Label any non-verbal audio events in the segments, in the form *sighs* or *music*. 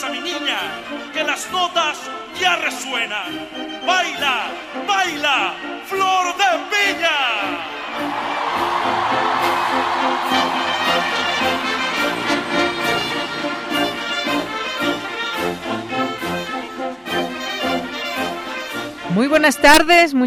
Danza mi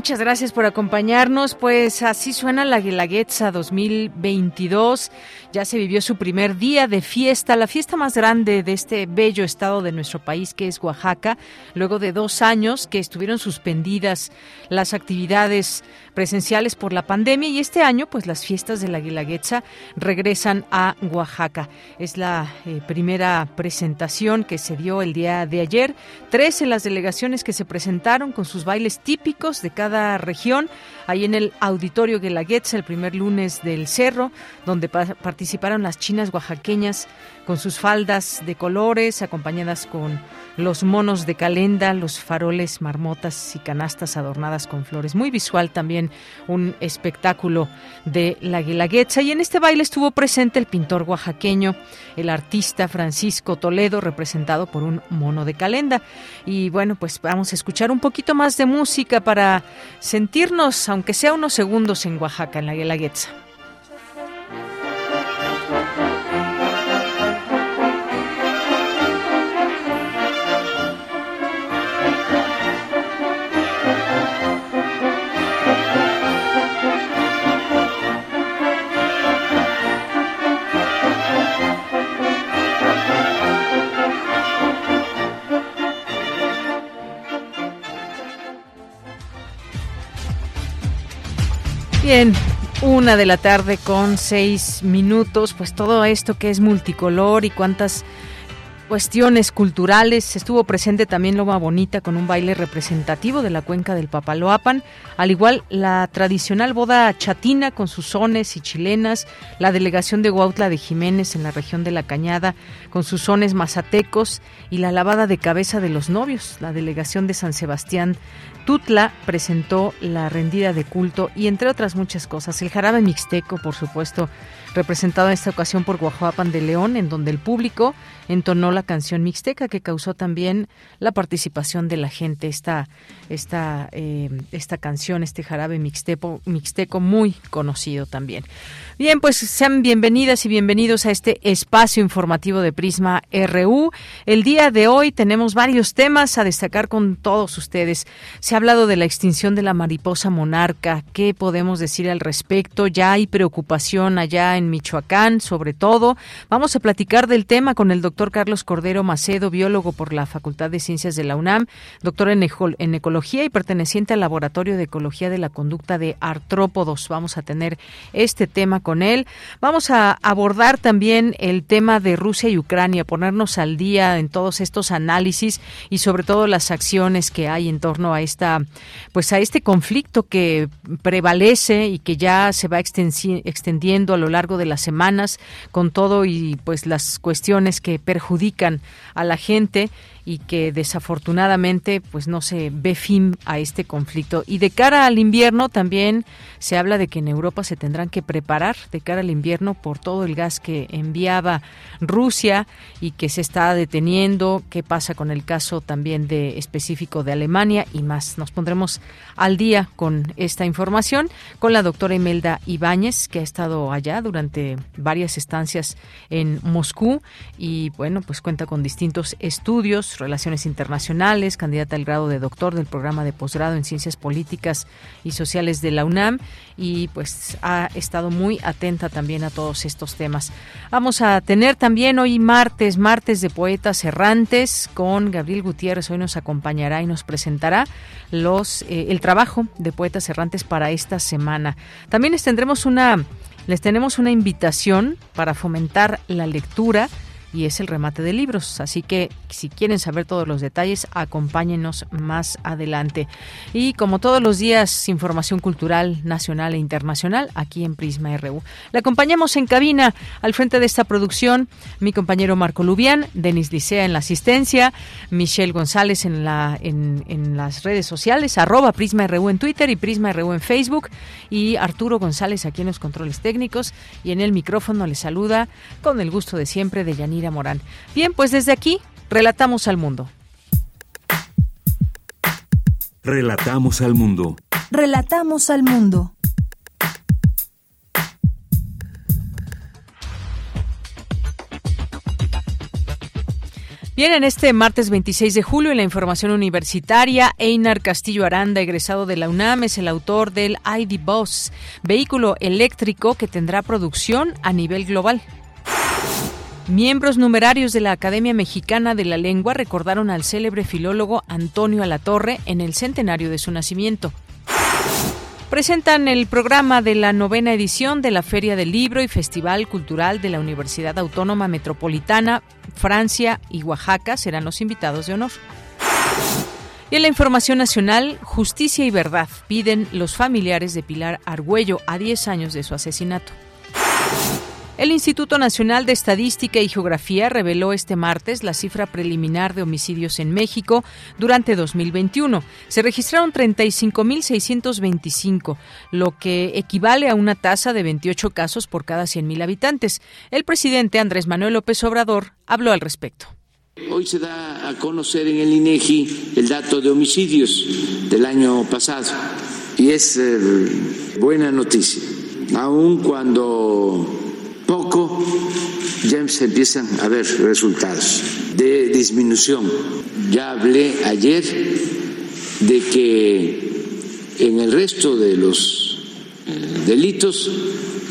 muchas gracias por acompañarnos. Pues así suena la Guelaguetza 2022. Ya se vivió su primer día de fiesta, la fiesta más grande de este bello estado de nuestro país que es Oaxaca, luego de dos años que estuvieron suspendidas las actividades presenciales por la pandemia y este año pues las fiestas de la Guelaguetza regresan a Oaxaca. Es la eh, primera presentación que se dio el día de ayer. Tres en las delegaciones que se presentaron con sus bailes típicos de cada región, ahí en el Auditorio Guelaguetza el primer lunes del Cerro, donde participaron las chinas oaxaqueñas con sus faldas de colores, acompañadas con los monos de calenda, los faroles, marmotas y canastas adornadas con flores. Muy visual también un espectáculo de la Guelaguetza. Y en este baile estuvo presente el pintor oaxaqueño, el artista Francisco Toledo, representado por un mono de calenda. Y bueno, pues vamos a escuchar un poquito más de música para sentirnos, aunque sea unos segundos, en Oaxaca, en la Guelaguetza. Bien, una de la tarde con seis minutos, pues todo esto que es multicolor y cuántas cuestiones culturales. Estuvo presente también Loma Bonita con un baile representativo de la cuenca del Papaloapan, al igual la tradicional boda chatina con sus sones y chilenas, la delegación de Huautla de Jiménez en la región de La Cañada con sus sones mazatecos y la lavada de cabeza de los novios, la delegación de San Sebastián Tutla presentó la rendida de culto y entre otras muchas cosas. El jarabe mixteco, por supuesto, representado en esta ocasión por Guajuapan de León, en donde el público entonó la canción mixteca que causó también la participación de la gente. Esta, esta, eh, esta canción, este jarabe mixteco, mixteco muy conocido también. Bien, pues sean bienvenidas y bienvenidos a este espacio informativo de Prisma RU. El día de hoy tenemos varios temas a destacar con todos ustedes. Se ha hablado de la extinción de la mariposa monarca. ¿Qué podemos decir al respecto? Ya hay preocupación allá en Michoacán, sobre todo. Vamos a platicar del tema con el doctor Carlos Cordero Macedo, biólogo por la Facultad de Ciencias de la UNAM, doctor en, en Ecología y perteneciente al Laboratorio de Ecología de la Conducta de Artrópodos. Vamos a tener este tema con él. Vamos a abordar también el tema de Rusia y Ucrania, ponernos al día en todos estos análisis y sobre todo las acciones que hay en torno a esta pues a este conflicto que prevalece y que ya se va extendiendo a lo largo de las semanas con todo y pues las cuestiones que perjudican a la gente y que desafortunadamente pues no se ve fin a este conflicto. Y de cara al invierno también se habla de que en Europa se tendrán que preparar de cara al invierno por todo el gas que enviaba Rusia y que se está deteniendo, qué pasa con el caso también de específico de Alemania y más. Nos pondremos al día con esta información con la doctora Imelda Ibáñez, que ha estado allá durante varias estancias en Moscú y bueno, pues cuenta con distintos estudios Relaciones Internacionales, candidata al grado de doctor del programa de posgrado en Ciencias Políticas y Sociales de la UNAM y pues ha estado muy atenta también a todos estos temas. Vamos a tener también hoy martes, martes de poetas errantes con Gabriel Gutiérrez. Hoy nos acompañará y nos presentará los eh, el trabajo de poetas errantes para esta semana. También les tendremos una les tenemos una invitación para fomentar la lectura y es el remate de libros. Así que si quieren saber todos los detalles, acompáñenos más adelante. Y como todos los días, información cultural nacional e internacional aquí en Prisma RU. Le acompañamos en cabina al frente de esta producción mi compañero Marco Lubián, Denis Licea en la asistencia, Michelle González la, en las redes sociales, arroba Prisma RU en Twitter y Prisma RU en Facebook y Arturo González aquí en los controles técnicos y en el micrófono le saluda con el gusto de siempre de Yanira Morán. Bien, pues desde aquí relatamos al mundo. Relatamos al mundo. Relatamos al mundo. Bien, en este martes 26 de julio, en la información universitaria, Einar Castillo Aranda, egresado de la UNAM, es el autor del ID Bus, vehículo eléctrico que tendrá producción a nivel global. Miembros numerarios de la Academia Mexicana de la Lengua recordaron al célebre filólogo Antonio Alatorre en el centenario de su nacimiento. Presentan el programa de la novena edición de la Feria del Libro y Festival Cultural de la Universidad Autónoma Metropolitana, Francia y Oaxaca serán los invitados de honor. Y en la información nacional, justicia y verdad piden los familiares de Pilar Argüello a 10 años de su asesinato. El Instituto Nacional de Estadística y Geografía reveló este martes la cifra preliminar de homicidios en México durante 2021. Se registraron 35.625, lo que equivale a una tasa de 28 casos por cada 100.000 habitantes. El presidente Andrés Manuel López Obrador habló al respecto. Hoy se da a conocer en el INEGI el dato de homicidios del año pasado y es eh, buena noticia, aun cuando poco ya se empiezan a ver resultados de disminución. Ya hablé ayer de que en el resto de los eh, delitos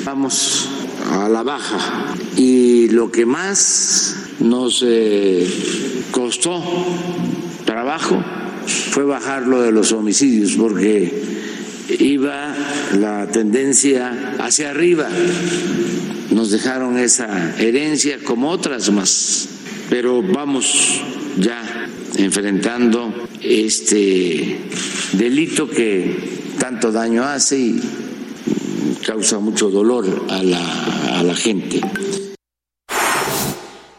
vamos a la baja y lo que más nos eh, costó trabajo fue bajar lo de los homicidios porque iba la tendencia hacia arriba nos dejaron esa herencia como otras más, pero vamos ya enfrentando este delito que tanto daño hace y causa mucho dolor a la, a la gente.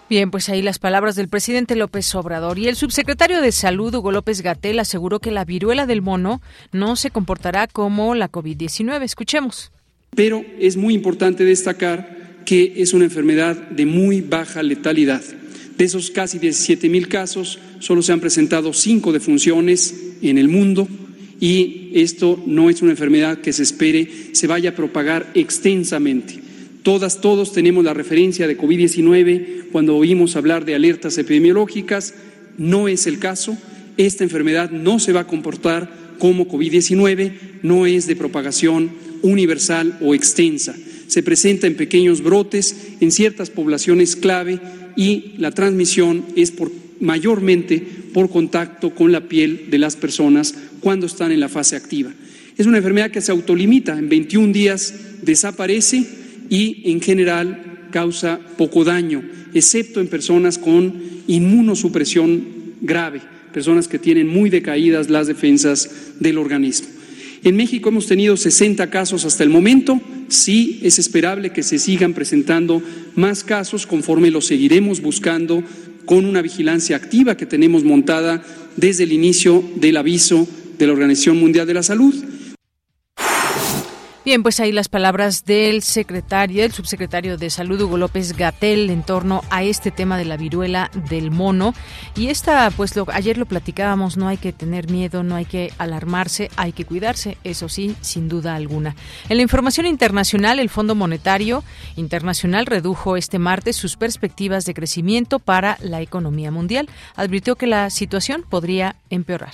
Bien, pues ahí las palabras del presidente López Obrador. Y el subsecretario de Salud, Hugo López Gatel, aseguró que la viruela del mono no se comportará como la COVID-19. Escuchemos. Pero es muy importante destacar que es una enfermedad de muy baja letalidad. De esos casi 17 mil casos, solo se han presentado cinco defunciones en el mundo y esto no es una enfermedad que se espere se vaya a propagar extensamente. Todas, todos tenemos la referencia de COVID-19 cuando oímos hablar de alertas epidemiológicas. No es el caso. Esta enfermedad no se va a comportar como COVID-19, no es de propagación universal o extensa se presenta en pequeños brotes en ciertas poblaciones clave y la transmisión es mayormente por contacto con la piel de las personas cuando están en la fase activa. Es una enfermedad que se autolimita, en 21 días desaparece y en general causa poco daño, excepto en personas con inmunosupresión grave, personas que tienen muy decaídas las defensas del organismo. En México hemos tenido 60 casos hasta el momento. Sí es esperable que se sigan presentando más casos conforme los seguiremos buscando con una vigilancia activa que tenemos montada desde el inicio del aviso de la Organización Mundial de la Salud. Bien, pues ahí las palabras del secretario, del subsecretario de Salud, Hugo López Gatel, en torno a este tema de la viruela del mono. Y esta, pues lo, ayer lo platicábamos, no hay que tener miedo, no hay que alarmarse, hay que cuidarse, eso sí, sin duda alguna. En la información internacional, el Fondo Monetario Internacional redujo este martes sus perspectivas de crecimiento para la economía mundial. Advirtió que la situación podría empeorar.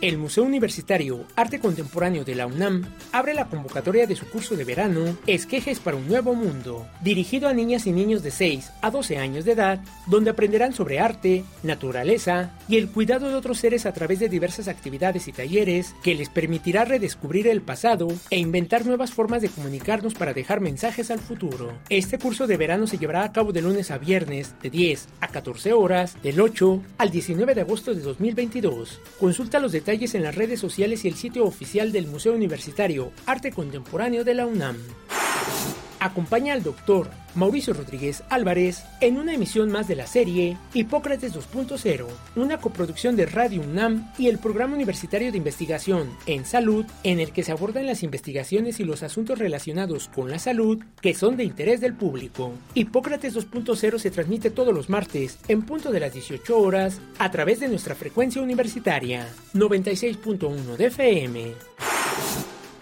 El Museo Universitario Arte Contemporáneo de la UNAM abre la convocatoria de su curso de verano Esquejes para un Nuevo Mundo, dirigido a niñas y niños de 6 a 12 años de edad, donde aprenderán sobre arte, naturaleza y el cuidado de otros seres a través de diversas actividades y talleres que les permitirá redescubrir el pasado e inventar nuevas formas de comunicarnos para dejar mensajes al futuro. Este curso de verano se llevará a cabo de lunes a viernes de 10 a 14 horas, del 8 al 19 de agosto de 2022. Consulta los detalles en las redes sociales y el sitio oficial del Museo Universitario Arte Contemporáneo de la UNAM. Acompaña al doctor Mauricio Rodríguez Álvarez en una emisión más de la serie Hipócrates 2.0, una coproducción de Radio UNAM y el Programa Universitario de Investigación en Salud, en el que se abordan las investigaciones y los asuntos relacionados con la salud que son de interés del público. Hipócrates 2.0 se transmite todos los martes en punto de las 18 horas a través de nuestra frecuencia universitaria 96.1 de FM.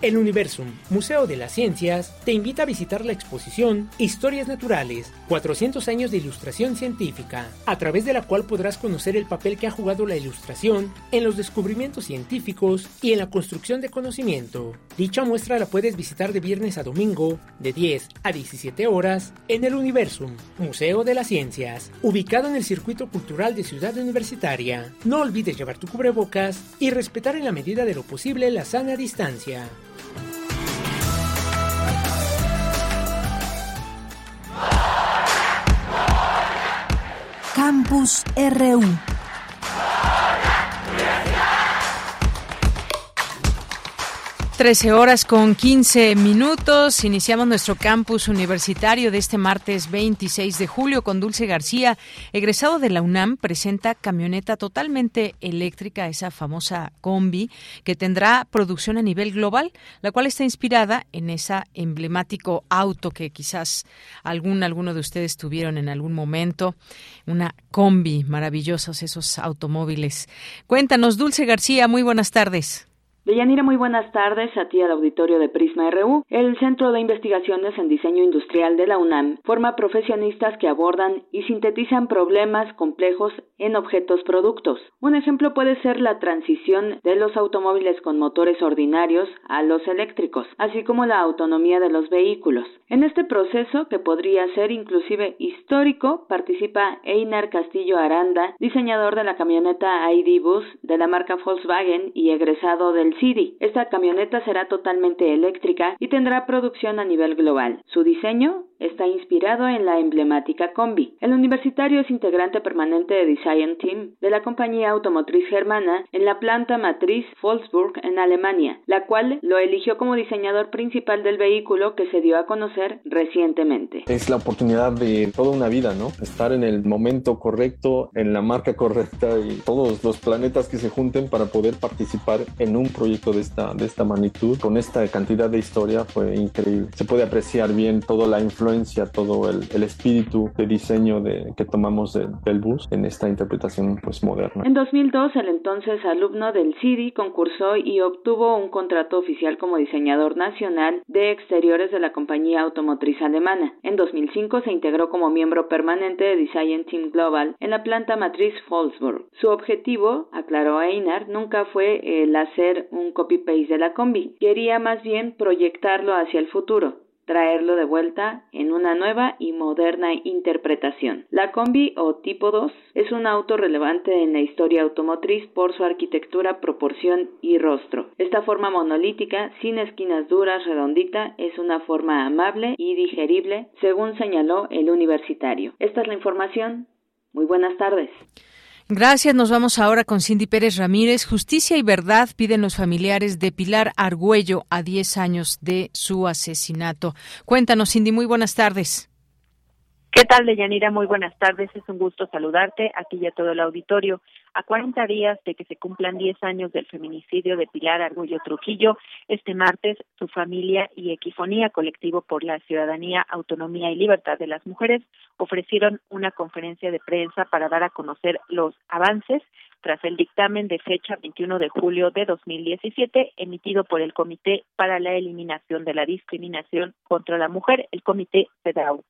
El Universum, Museo de las Ciencias, te invita a visitar la exposición Historias Naturales, 400 años de ilustración científica, a través de la cual podrás conocer el papel que ha jugado la ilustración en los descubrimientos científicos y en la construcción de conocimiento. Dicha muestra la puedes visitar de viernes a domingo, de 10 a 17 horas, en el Universum, Museo de las Ciencias, ubicado en el Circuito Cultural de Ciudad Universitaria. No olvides llevar tu cubrebocas y respetar en la medida de lo posible la sana distancia. Campus RU. 13 horas con 15 minutos. Iniciamos nuestro campus universitario de este martes 26 de julio con Dulce García, egresado de la UNAM, presenta camioneta totalmente eléctrica, esa famosa combi, que tendrá producción a nivel global, la cual está inspirada en ese emblemático auto que quizás algún alguno de ustedes tuvieron en algún momento, una combi, maravillosos esos automóviles. Cuéntanos, Dulce García, muy buenas tardes. Deyanira, muy buenas tardes a ti al auditorio de Prisma RU. El Centro de Investigaciones en Diseño Industrial de la UNAM forma profesionistas que abordan y sintetizan problemas complejos en objetos productos. Un ejemplo puede ser la transición de los automóviles con motores ordinarios a los eléctricos, así como la autonomía de los vehículos. En este proceso, que podría ser inclusive histórico, participa Einar Castillo Aranda, diseñador de la camioneta ID Bus de la marca Volkswagen y egresado del esta camioneta será totalmente eléctrica y tendrá producción a nivel global. Su diseño está inspirado en la emblemática Combi. El universitario es integrante permanente de Design Team de la compañía automotriz germana en la planta matriz Wolfsburg en Alemania, la cual lo eligió como diseñador principal del vehículo que se dio a conocer recientemente. Es la oportunidad de toda una vida, ¿no? Estar en el momento correcto, en la marca correcta y todos los planetas que se junten para poder participar en un proyecto de esta, de esta magnitud. Con esta cantidad de historia fue increíble. Se puede apreciar bien toda la influencia todo el, espíritu de diseño que tomamos del bus en esta interpretación pues moderna. En 2002, el entonces alumno del CIDI concursó y obtuvo un contrato oficial como diseñador nacional de exteriores de la compañía automotriz alemana. En 2005 se integró como miembro permanente de Design Team Global en la planta matriz Wolfsburg. Su objetivo, aclaró Einar, nunca fue el hacer un copy-paste de la combi, quería más bien proyectarlo hacia el futuro traerlo de vuelta en una nueva y moderna interpretación. La combi o tipo 2 es un auto relevante en la historia automotriz por su arquitectura, proporción y rostro. Esta forma monolítica, sin esquinas duras, redondita, es una forma amable y digerible, según señaló el universitario. Esta es la información. Muy buenas tardes. Gracias. Nos vamos ahora con Cindy Pérez Ramírez. Justicia y verdad piden los familiares de Pilar Argüello a 10 años de su asesinato. Cuéntanos, Cindy. Muy buenas tardes. ¿Qué tal, Deyanira? Muy buenas tardes. Es un gusto saludarte aquí y a todo el auditorio. A 40 días de que se cumplan 10 años del feminicidio de Pilar Argüello Trujillo, este martes su familia y Equifonía Colectivo por la Ciudadanía, Autonomía y Libertad de las Mujeres ofrecieron una conferencia de prensa para dar a conocer los avances tras el dictamen de fecha 21 de julio de 2017 emitido por el Comité para la Eliminación de la Discriminación contra la Mujer, el Comité CEDAW.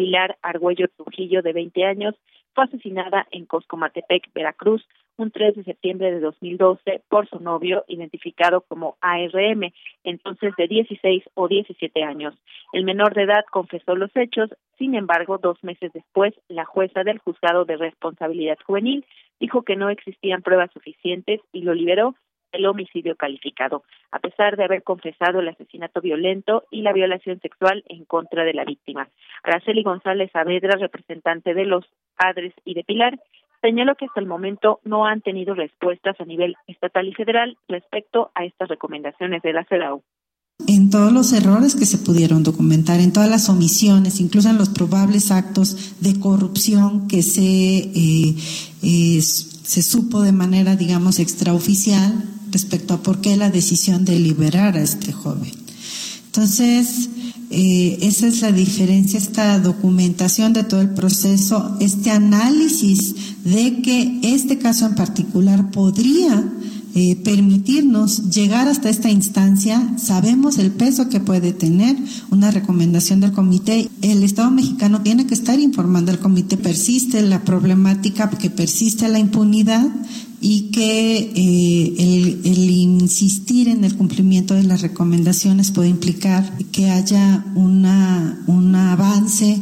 Pilar Argüello Trujillo, de 20 años, fue asesinada en Coscomatepec, Veracruz, un 3 de septiembre de 2012 por su novio, identificado como ARM, entonces de 16 o 17 años. El menor de edad confesó los hechos, sin embargo, dos meses después, la jueza del juzgado de responsabilidad juvenil dijo que no existían pruebas suficientes y lo liberó el homicidio calificado, a pesar de haber confesado el asesinato violento y la violación sexual en contra de la víctima. Araceli González Saavedra, representante de los padres y de Pilar, señaló que hasta el momento no han tenido respuestas a nivel estatal y federal respecto a estas recomendaciones de la CEDAW en todos los errores que se pudieron documentar, en todas las omisiones, incluso en los probables actos de corrupción que se, eh, se supo de manera, digamos, extraoficial respecto a por qué la decisión de liberar a este joven. Entonces, eh, esa es la diferencia, esta documentación de todo el proceso, este análisis de que este caso en particular podría eh, permitirnos llegar hasta esta instancia, sabemos el peso que puede tener una recomendación del comité. El Estado mexicano tiene que estar informando al comité, persiste la problemática, que persiste la impunidad y que eh, el, insistir en el cumplimiento de las recomendaciones puede implicar que haya una, un avance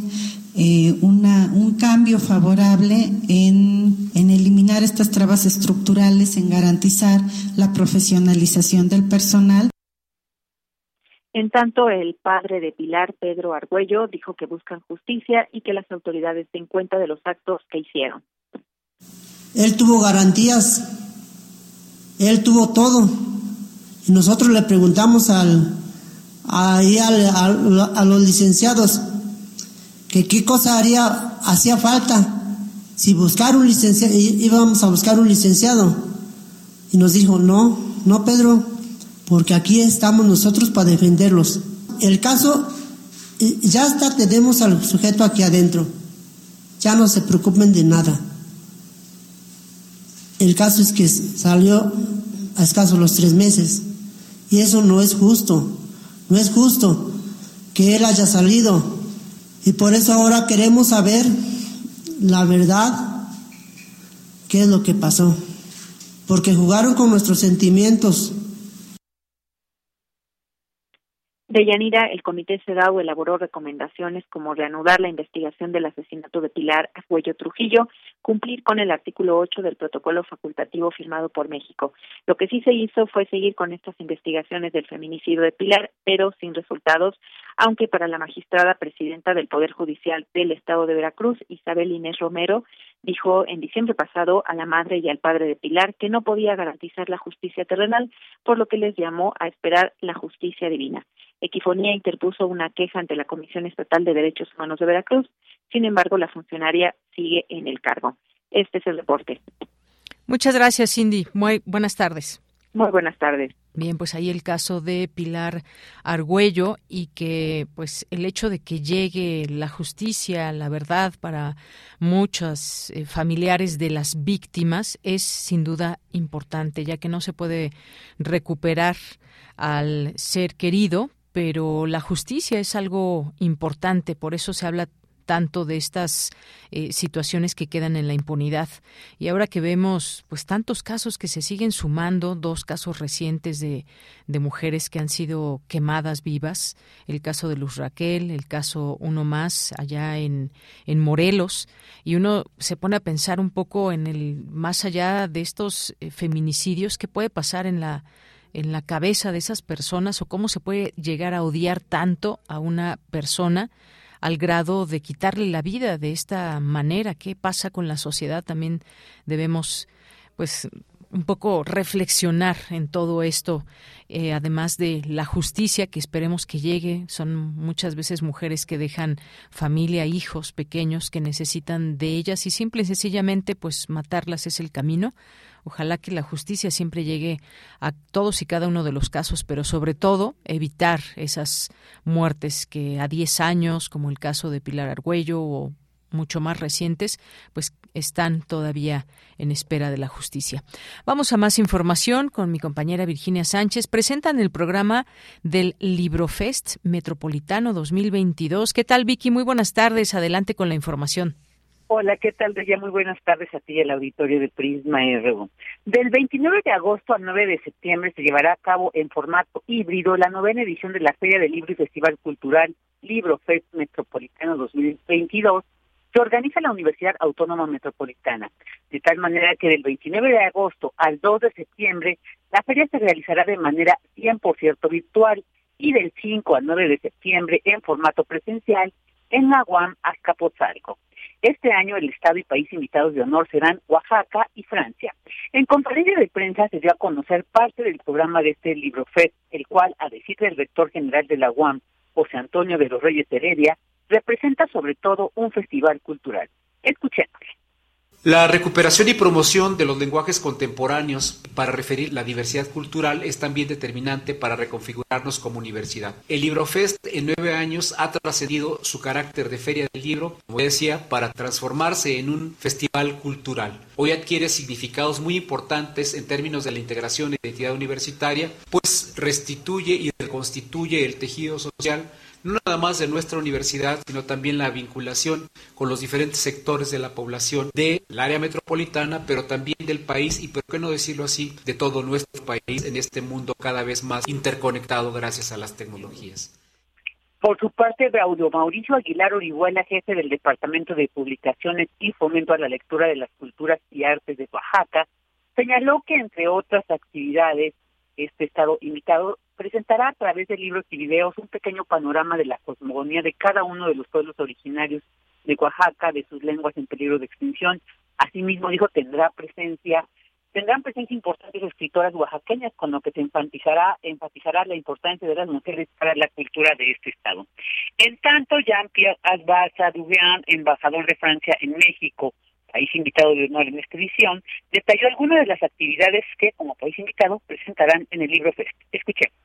eh, una, un cambio favorable en, en eliminar estas trabas estructurales, en garantizar la profesionalización del personal. En tanto, el padre de Pilar, Pedro Argüello, dijo que buscan justicia y que las autoridades den cuenta de los actos que hicieron. Él tuvo garantías, él tuvo todo. Y nosotros le preguntamos al, ahí a los licenciados, que qué cosa haría, hacía falta. Si buscar un licenciado, íbamos a buscar un licenciado. Y nos dijo, no, no Pedro, porque aquí estamos nosotros para defenderlos. El caso, ya está, tenemos al sujeto aquí adentro. Ya no se preocupen de nada. El caso es que salió a escaso los tres meses. Y eso no es justo. No es justo que él haya salido y por eso ahora queremos saber la verdad, qué es lo que pasó. Porque jugaron con nuestros sentimientos. De Yanira, el Comité CEDAW elaboró recomendaciones como reanudar la investigación del asesinato de Pilar Acuello Trujillo, cumplir con el artículo 8 del protocolo facultativo firmado por México. Lo que sí se hizo fue seguir con estas investigaciones del feminicidio de Pilar, pero sin resultados, aunque para la magistrada presidenta del Poder Judicial del Estado de Veracruz, Isabel Inés Romero, dijo en diciembre pasado a la madre y al padre de Pilar que no podía garantizar la justicia terrenal, por lo que les llamó a esperar la justicia divina. Equifonía interpuso una queja ante la Comisión Estatal de Derechos Humanos de Veracruz. Sin embargo, la funcionaria sigue en el cargo. Este es el reporte. Muchas gracias, Cindy. Muy buenas tardes. Muy buenas tardes. Bien, pues ahí el caso de Pilar Argüello y que pues el hecho de que llegue la justicia, la verdad para muchos eh, familiares de las víctimas es sin duda importante, ya que no se puede recuperar al ser querido, pero la justicia es algo importante, por eso se habla tanto de estas eh, situaciones que quedan en la impunidad. Y ahora que vemos pues tantos casos que se siguen sumando, dos casos recientes de, de mujeres que han sido quemadas vivas, el caso de Luz Raquel, el caso uno más allá en, en Morelos, y uno se pone a pensar un poco en el más allá de estos eh, feminicidios que puede pasar en la en la cabeza de esas personas o cómo se puede llegar a odiar tanto a una persona al grado de quitarle la vida de esta manera. ¿Qué pasa con la sociedad? También debemos pues un poco reflexionar en todo esto, eh, además de la justicia que esperemos que llegue. Son muchas veces mujeres que dejan familia, hijos pequeños que necesitan de ellas y simple y sencillamente pues matarlas es el camino. Ojalá que la justicia siempre llegue a todos y cada uno de los casos, pero sobre todo evitar esas muertes que a 10 años, como el caso de Pilar Argüello o mucho más recientes, pues están todavía en espera de la justicia. Vamos a más información con mi compañera Virginia Sánchez. Presentan el programa del Librofest Metropolitano 2022. ¿Qué tal, Vicky? Muy buenas tardes. Adelante con la información. Hola, ¿qué tal? Ya muy buenas tardes a ti y al auditorio de Prisma RU. Del 29 de agosto al 9 de septiembre se llevará a cabo en formato híbrido la novena edición de la Feria del Libro y Festival Cultural Librofest Metropolitano 2022 que organiza la Universidad Autónoma Metropolitana, de tal manera que del 29 de agosto al 2 de septiembre la feria se realizará de manera 100% virtual y del 5 al 9 de septiembre en formato presencial en la UAM Azcapotzalco. Este año el Estado y país invitados de honor serán Oaxaca y Francia. En conferencia de prensa se dio a conocer parte del programa de este libro FED, el cual, a decir del rector general de la UAM, José Antonio de los Reyes Heredia, representa sobre todo un festival cultural. Escuchémosle. La recuperación y promoción de los lenguajes contemporáneos para referir la diversidad cultural es también determinante para reconfigurarnos como universidad. El Librofest en nueve años ha trascendido su carácter de feria del libro, como decía, para transformarse en un festival cultural. Hoy adquiere significados muy importantes en términos de la integración e identidad universitaria, pues restituye y reconstituye el tejido social no nada más de nuestra universidad, sino también la vinculación con los diferentes sectores de la población del área metropolitana, pero también del país y, por qué no decirlo así, de todo nuestro país en este mundo cada vez más interconectado gracias a las tecnologías. Por su parte, Braulio Mauricio Aguilar Orihuela, jefe del Departamento de Publicaciones y Fomento a la Lectura de las Culturas y Artes de Oaxaca, señaló que, entre otras actividades, este estado invitado presentará a través de libros y videos un pequeño panorama de la cosmogonía de cada uno de los pueblos originarios de Oaxaca, de sus lenguas en peligro de extinción. Asimismo, dijo, tendrá presencia, tendrán presencia importantes escritoras oaxaqueñas, con lo que se enfatizará, enfatizará la importancia de las mujeres para la cultura de este estado. En tanto, Jean-Pierre Albaza Duvian, embajador de Francia en México, país invitado de honor en esta edición, detalló algunas de las actividades que, como país invitado, presentarán en el libro Fest. Escuchemos.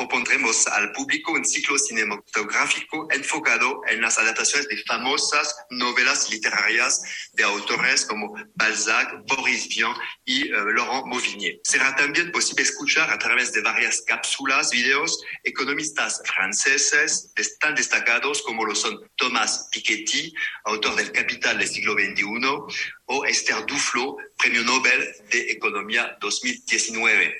Propondremos al público un ciclo cinematográfico enfocado en las adaptaciones de famosas novelas literarias de autores como Balzac, Boris Vian y uh, Laurent Mauvignier. Será también posible escuchar a través de varias cápsulas, videos, economistas franceses tan destacados como lo son Thomas Piketty, autor del Capital del siglo XXI, o Esther Duflo, Premio Nobel de Economía 2019.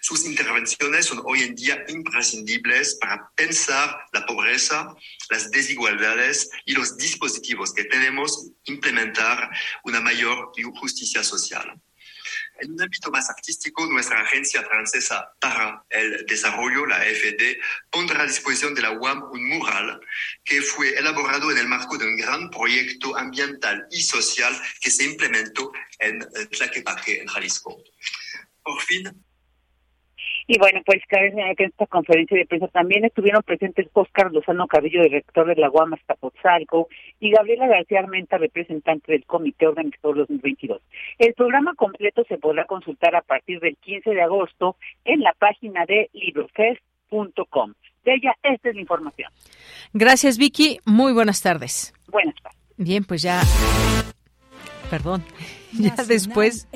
Sus intervenciones son hoy en día imprescindibles para pensar la pobreza, las desigualdades y los dispositivos que tenemos implementar una mayor justicia social. En un ámbito más artístico, nuestra agencia francesa para el desarrollo, la AFD, pondrá a disposición de la UAM un mural que fue elaborado en el marco de un gran proyecto ambiental y social que se implementó en Tlaquepaque, en Jalisco. Por fin, y bueno, pues cabe señalar que en esta conferencia de prensa también estuvieron presentes Óscar Lozano Carrillo, director de la Guamas Tapozalco, y Gabriela García Armenta, representante del Comité Organizador 2022. El programa completo se podrá consultar a partir del 15 de agosto en la página de librofest.com. De ella, esta es la información. Gracias, Vicky. Muy buenas tardes. Buenas tardes. Bien, pues ya. Perdón. *laughs* Ya después.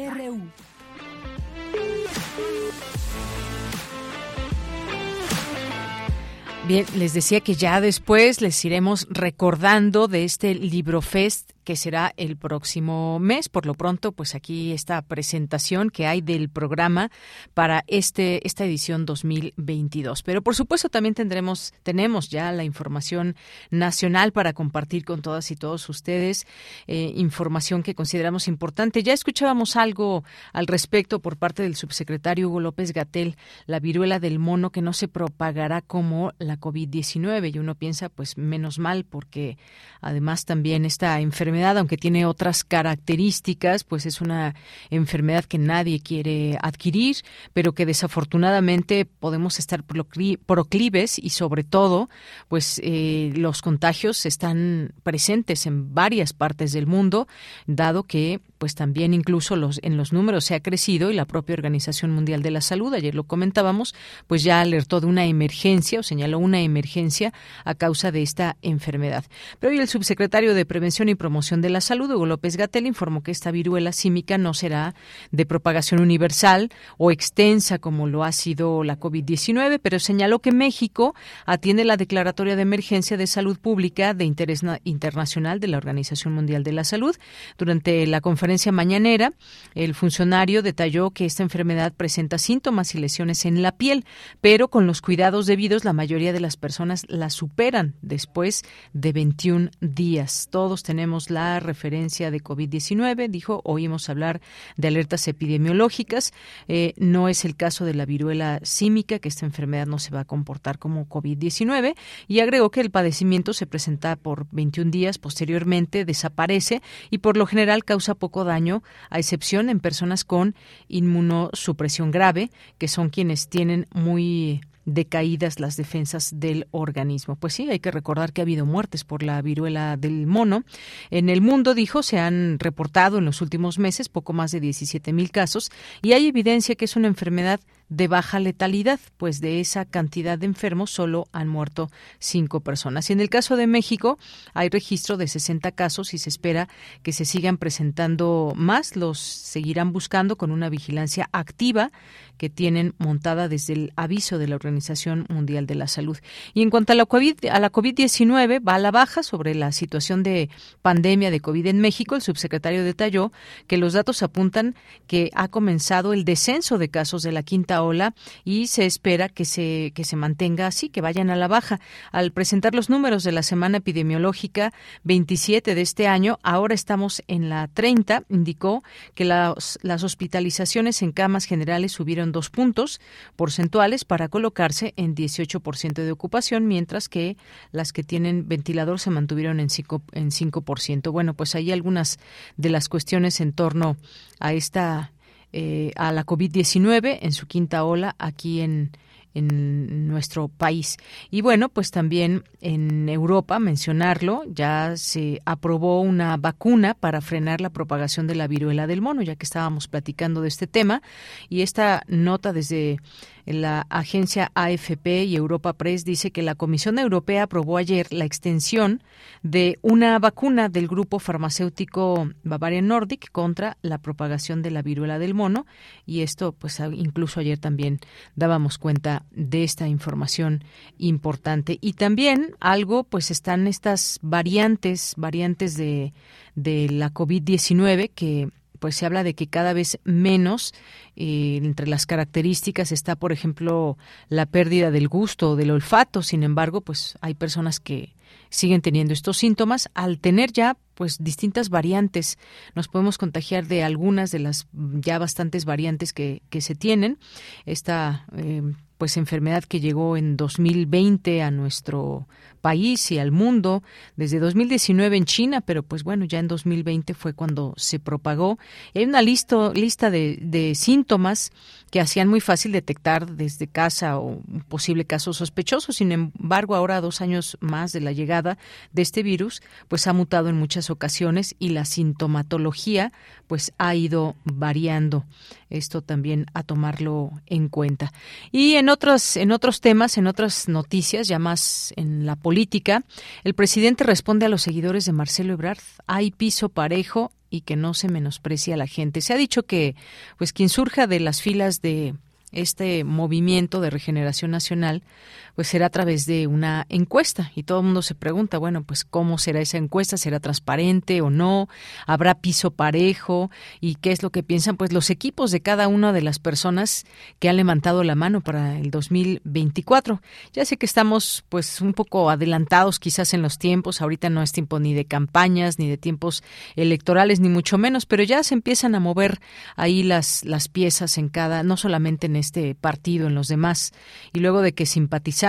Bien, les decía que ya después les iremos recordando de este Librofest que será el próximo mes. Por lo pronto, pues aquí esta presentación que hay del programa para este esta edición 2022. Pero por supuesto también tendremos tenemos ya la información nacional para compartir con todas y todos ustedes eh, información que consideramos importante. Ya escuchábamos algo al respecto por parte del subsecretario Hugo López Gatel, la viruela del mono que no se propagará como la COVID-19 y uno piensa pues menos mal porque además también esta enfermedad enfermedad, aunque tiene otras características, pues es una enfermedad que nadie quiere adquirir, pero que desafortunadamente podemos estar proclives y sobre todo, pues eh, los contagios están presentes en varias partes del mundo, dado que pues también incluso los, en los números se ha crecido y la propia Organización Mundial de la Salud, ayer lo comentábamos, pues ya alertó de una emergencia o señaló una emergencia a causa de esta enfermedad. Pero hoy el subsecretario de Prevención y Promoción de la Salud, Hugo López Gatel, informó que esta viruela símica no será de propagación universal o extensa como lo ha sido la COVID-19, pero señaló que México atiende la declaratoria de emergencia de salud pública de interés internacional de la Organización Mundial de la Salud. Durante la conferencia mañanera, el funcionario detalló que esta enfermedad presenta síntomas y lesiones en la piel, pero con los cuidados debidos la mayoría de las personas la superan después de 21 días. Todos tenemos la referencia de COVID-19, dijo, oímos hablar de alertas epidemiológicas. Eh, no es el caso de la viruela símica, que esta enfermedad no se va a comportar como COVID-19, y agregó que el padecimiento se presenta por 21 días, posteriormente desaparece y por lo general causa poco daño, a excepción en personas con inmunosupresión grave, que son quienes tienen muy decaídas las defensas del organismo. Pues sí, hay que recordar que ha habido muertes por la viruela del mono. En el mundo, dijo, se han reportado en los últimos meses poco más de 17 mil casos y hay evidencia que es una enfermedad de baja letalidad, pues de esa cantidad de enfermos solo han muerto cinco personas. Y en el caso de México hay registro de 60 casos y se espera que se sigan presentando más. Los seguirán buscando con una vigilancia activa que tienen montada desde el aviso de la Organización Mundial de la Salud. Y en cuanto a la COVID, a la COVID-19 va a la baja sobre la situación de pandemia de COVID en México. El subsecretario detalló que los datos apuntan que ha comenzado el descenso de casos de la quinta ola y se espera que se, que se mantenga así, que vayan a la baja. Al presentar los números de la semana epidemiológica 27 de este año, ahora estamos en la 30, indicó que las, las hospitalizaciones en camas generales subieron dos puntos porcentuales para colocarse en 18% de ocupación, mientras que las que tienen ventilador se mantuvieron en 5, en 5%. Bueno, pues hay algunas de las cuestiones en torno a esta eh, a la COVID-19 en su quinta ola aquí en, en nuestro país. Y bueno, pues también en Europa, mencionarlo, ya se aprobó una vacuna para frenar la propagación de la viruela del mono, ya que estábamos platicando de este tema. Y esta nota desde la agencia AFP y Europa Press dice que la Comisión Europea aprobó ayer la extensión de una vacuna del grupo farmacéutico Bavarian Nordic contra la propagación de la viruela del mono y esto pues incluso ayer también dábamos cuenta de esta información importante y también algo pues están estas variantes variantes de de la COVID-19 que pues se habla de que cada vez menos eh, entre las características está, por ejemplo, la pérdida del gusto o del olfato. Sin embargo, pues hay personas que siguen teniendo estos síntomas al tener ya pues distintas variantes. Nos podemos contagiar de algunas de las ya bastantes variantes que, que se tienen. Esta eh, pues enfermedad que llegó en 2020 a nuestro país y al mundo, desde 2019 en China, pero pues bueno, ya en 2020 fue cuando se propagó. hay una listo, lista de, de síntomas que hacían muy fácil detectar desde casa o un posible caso sospechoso. Sin embargo, ahora, dos años más de la llegada de este virus, pues ha mutado en muchas ocasiones y la sintomatología pues ha ido variando. Esto también a tomarlo en cuenta. Y en otros, en otros temas, en otras noticias, ya más en la política, el presidente responde a los seguidores de Marcelo Ebrard. Hay piso parejo y que no se menosprecie a la gente. Se ha dicho que pues quien surja de las filas de este movimiento de regeneración nacional, pues será a través de una encuesta y todo el mundo se pregunta, bueno, pues cómo será esa encuesta, será transparente o no, habrá piso parejo y qué es lo que piensan pues los equipos de cada una de las personas que han levantado la mano para el 2024. Ya sé que estamos pues un poco adelantados quizás en los tiempos, ahorita no es tiempo ni de campañas ni de tiempos electorales ni mucho menos, pero ya se empiezan a mover ahí las las piezas en cada no solamente en este partido, en los demás. Y luego de que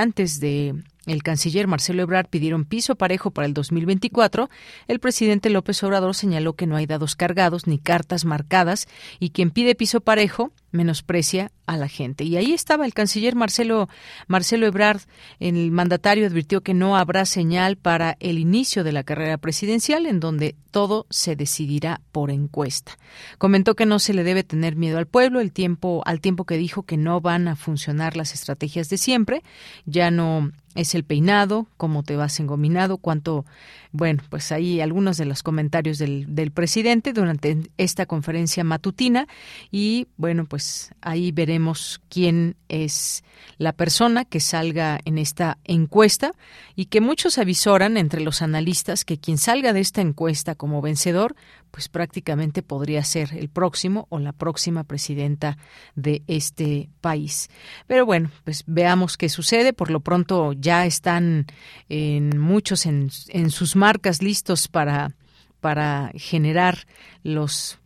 simpatizantes de el canciller Marcelo Ebrard pidieron piso parejo para el 2024, el presidente López Obrador señaló que no hay dados cargados ni cartas marcadas y quien pide piso parejo menosprecia a la gente. Y ahí estaba el canciller Marcelo Marcelo Ebrard, el mandatario advirtió que no habrá señal para el inicio de la carrera presidencial en donde todo se decidirá por encuesta. Comentó que no se le debe tener miedo al pueblo, el tiempo al tiempo que dijo que no van a funcionar las estrategias de siempre, ya no es el peinado, cómo te vas engominado, cuánto, bueno, pues ahí algunos de los comentarios del, presidente durante esta conferencia matutina y bueno, pues ahí veremos quién es la persona que salga en esta encuesta y que muchos avisoran entre los analistas que quien salga de esta encuesta como vencedor pues prácticamente podría ser el próximo o la próxima presidenta de este país. Pero bueno, pues veamos qué sucede. Por lo pronto ya están en muchos en, en sus marcas listos para para generar los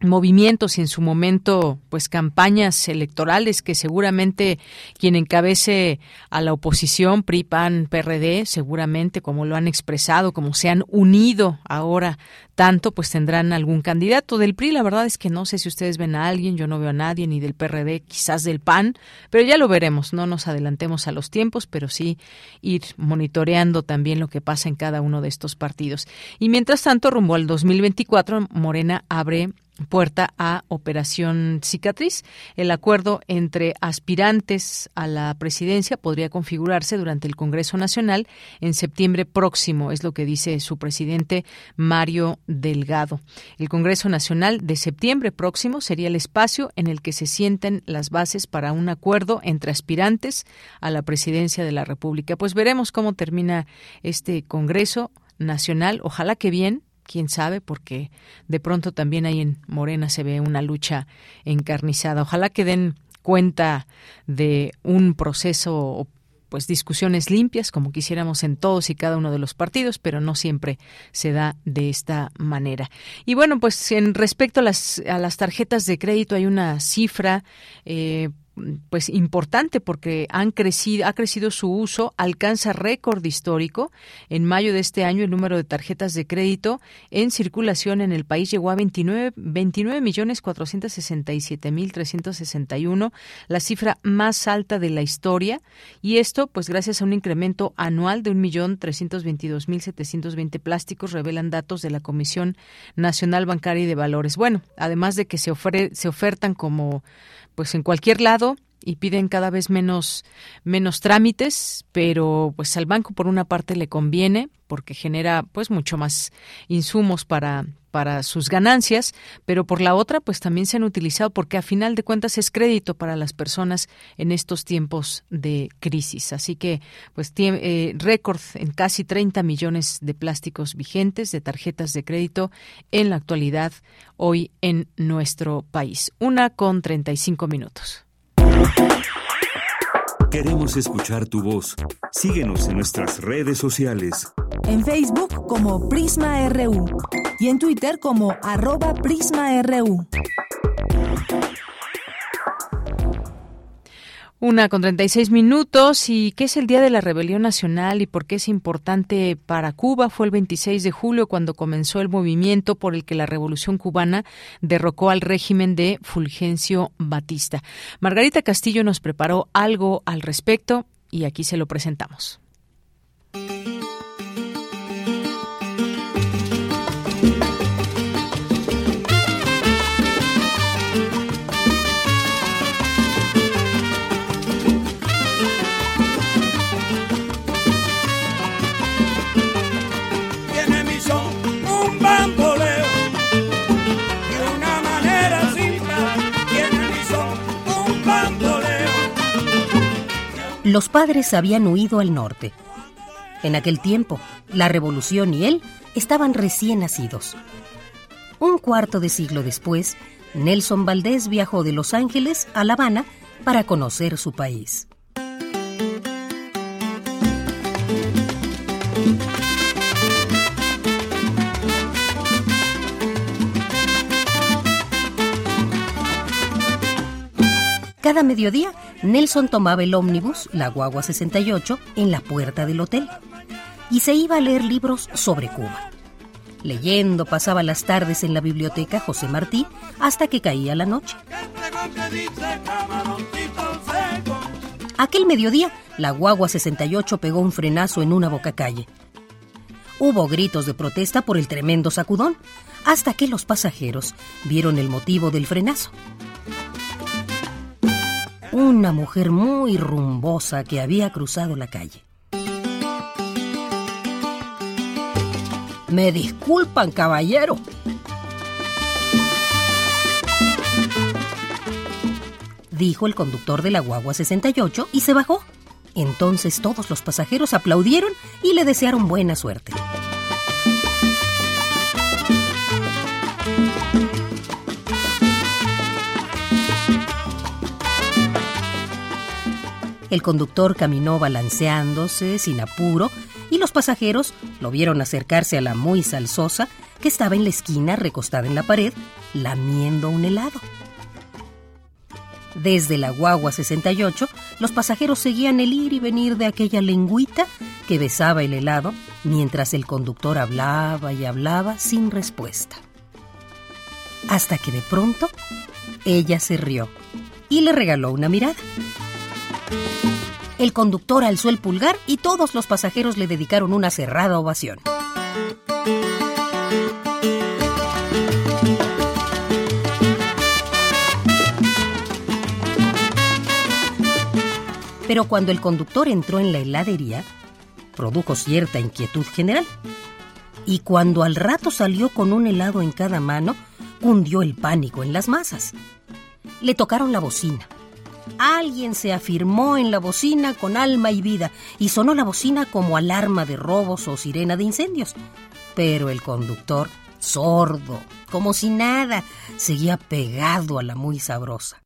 movimientos y en su momento pues campañas electorales que seguramente quien encabece a la oposición PRI PAN PRD seguramente como lo han expresado como se han unido ahora tanto pues tendrán algún candidato. Del PRI la verdad es que no sé si ustedes ven a alguien yo no veo a nadie ni del PRD quizás del PAN pero ya lo veremos. No nos adelantemos a los tiempos pero sí ir monitoreando también lo que pasa en cada uno de estos partidos. Y mientras tanto rumbo al 2024 Morena abre puerta a Operación Cicatriz. El acuerdo entre aspirantes a la presidencia podría configurarse durante el Congreso Nacional en septiembre próximo, es lo que dice su presidente Mario Delgado. El Congreso Nacional de septiembre próximo sería el espacio en el que se sienten las bases para un acuerdo entre aspirantes a la presidencia de la República. Pues veremos cómo termina este Congreso Nacional. Ojalá que bien, quién sabe, porque de pronto también ahí en Morena se ve una lucha encarnizada. Ojalá que den cuenta de un proceso pues discusiones limpias como quisiéramos en todos y cada uno de los partidos, pero no siempre se da de esta manera. Y bueno, pues en respecto a las, a las tarjetas de crédito hay una cifra eh, pues importante porque han crecido, ha crecido su uso, alcanza récord histórico. En mayo de este año el número de tarjetas de crédito en circulación en el país llegó a 29, 29 millones 467 mil 361, la cifra más alta de la historia y esto pues gracias a un incremento anual de un millón 322 mil 720 plásticos revelan datos de la Comisión Nacional Bancaria y de Valores. Bueno, además de que se, ofre, se ofertan como pues en cualquier lado y piden cada vez menos menos trámites, pero pues al banco por una parte le conviene porque genera pues mucho más insumos para para sus ganancias, pero por la otra pues también se han utilizado porque a final de cuentas es crédito para las personas en estos tiempos de crisis. Así que pues eh, récord en casi 30 millones de plásticos vigentes de tarjetas de crédito en la actualidad hoy en nuestro país. Una con 35 minutos. Queremos escuchar tu voz. Síguenos en nuestras redes sociales. En Facebook como Prisma RU y en Twitter como arroba PrismaRU. Una con 36 minutos. ¿Y qué es el Día de la Rebelión Nacional y por qué es importante para Cuba? Fue el 26 de julio cuando comenzó el movimiento por el que la Revolución cubana derrocó al régimen de Fulgencio Batista. Margarita Castillo nos preparó algo al respecto y aquí se lo presentamos. Los padres habían huido al norte. En aquel tiempo, la revolución y él estaban recién nacidos. Un cuarto de siglo después, Nelson Valdés viajó de Los Ángeles a La Habana para conocer su país. Cada mediodía, Nelson tomaba el ómnibus, la guagua 68, en la puerta del hotel y se iba a leer libros sobre Cuba. Leyendo pasaba las tardes en la biblioteca José Martí hasta que caía la noche. Aquel mediodía, la guagua 68 pegó un frenazo en una bocacalle. Hubo gritos de protesta por el tremendo sacudón, hasta que los pasajeros vieron el motivo del frenazo una mujer muy rumbosa que había cruzado la calle. Me disculpan, caballero. Dijo el conductor de la guagua 68 y se bajó. Entonces todos los pasajeros aplaudieron y le desearon buena suerte. El conductor caminó balanceándose sin apuro y los pasajeros lo vieron acercarse a la muy salsosa que estaba en la esquina recostada en la pared, lamiendo un helado. Desde la guagua 68, los pasajeros seguían el ir y venir de aquella lengüita que besaba el helado mientras el conductor hablaba y hablaba sin respuesta. Hasta que de pronto ella se rió y le regaló una mirada. El conductor alzó el pulgar y todos los pasajeros le dedicaron una cerrada ovación. Pero cuando el conductor entró en la heladería, produjo cierta inquietud general. Y cuando al rato salió con un helado en cada mano, cundió el pánico en las masas. Le tocaron la bocina Alguien se afirmó en la bocina con alma y vida y sonó la bocina como alarma de robos o sirena de incendios. Pero el conductor, sordo, como si nada, seguía pegado a la muy sabrosa.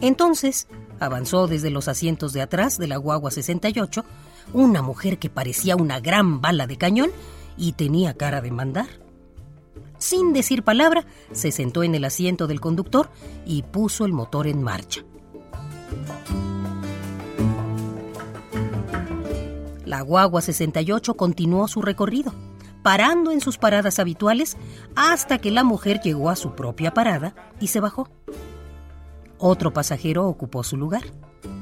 Entonces, avanzó desde los asientos de atrás de la guagua 68 una mujer que parecía una gran bala de cañón y tenía cara de mandar. Sin decir palabra, se sentó en el asiento del conductor y puso el motor en marcha. La guagua 68 continuó su recorrido, parando en sus paradas habituales hasta que la mujer llegó a su propia parada y se bajó. Otro pasajero ocupó su lugar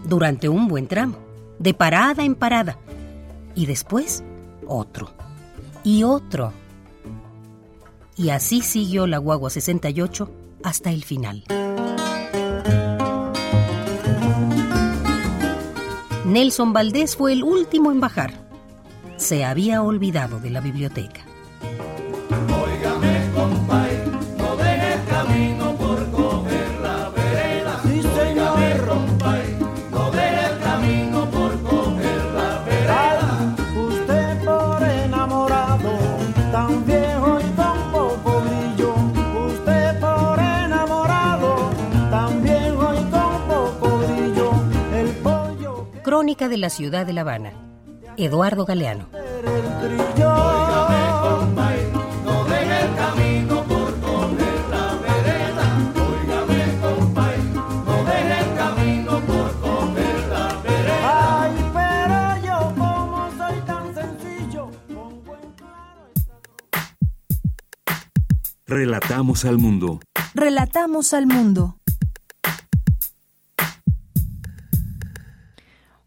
durante un buen tramo, de parada en parada, y después otro, y otro. Y así siguió la guagua 68 hasta el final. Nelson Valdés fue el último en bajar. Se había olvidado de la biblioteca. Crónica de la ciudad de La Habana. Eduardo Galeano. Relatamos al mundo. Relatamos al mundo.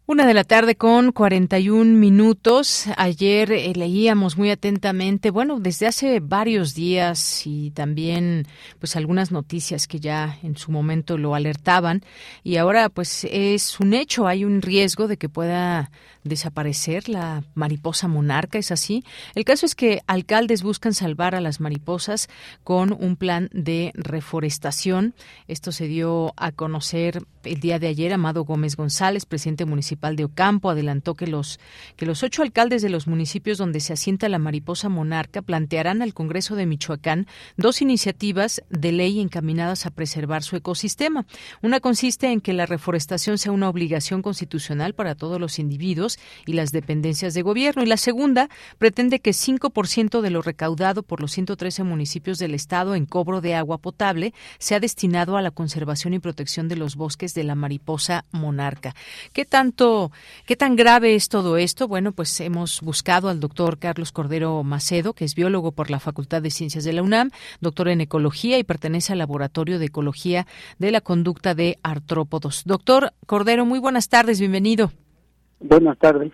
Una de la tarde con 41 minutos. Ayer eh, leíamos muy atentamente, bueno, desde hace varios días y también pues algunas noticias que ya en su momento lo alertaban y ahora pues es un hecho, hay un riesgo de que pueda desaparecer la mariposa monarca, ¿es así? El caso es que alcaldes buscan salvar a las mariposas con un plan de reforestación. Esto se dio a conocer el día de ayer. Amado Gómez González, presidente municipal de Ocampo, adelantó que los, que los ocho alcaldes de los municipios donde se asienta la mariposa monarca plantearán al Congreso de Michoacán dos iniciativas de ley encaminadas a preservar su ecosistema. Una consiste en que la reforestación sea una obligación constitucional para todos los individuos y las dependencias de gobierno. Y la segunda pretende que 5% de lo recaudado por los 113 municipios del Estado en cobro de agua potable sea destinado a la conservación y protección de los bosques de la mariposa monarca. ¿Qué tanto, qué tan grave es todo esto? Bueno, pues hemos buscado al doctor Carlos Cordero Macedo, que es biólogo por la Facultad de Ciencias de la UNAM, doctor en ecología y pertenece al Laboratorio de Ecología de la Conducta de Artrópodos. Doctor Cordero, muy buenas tardes, bienvenido. Buenas tardes.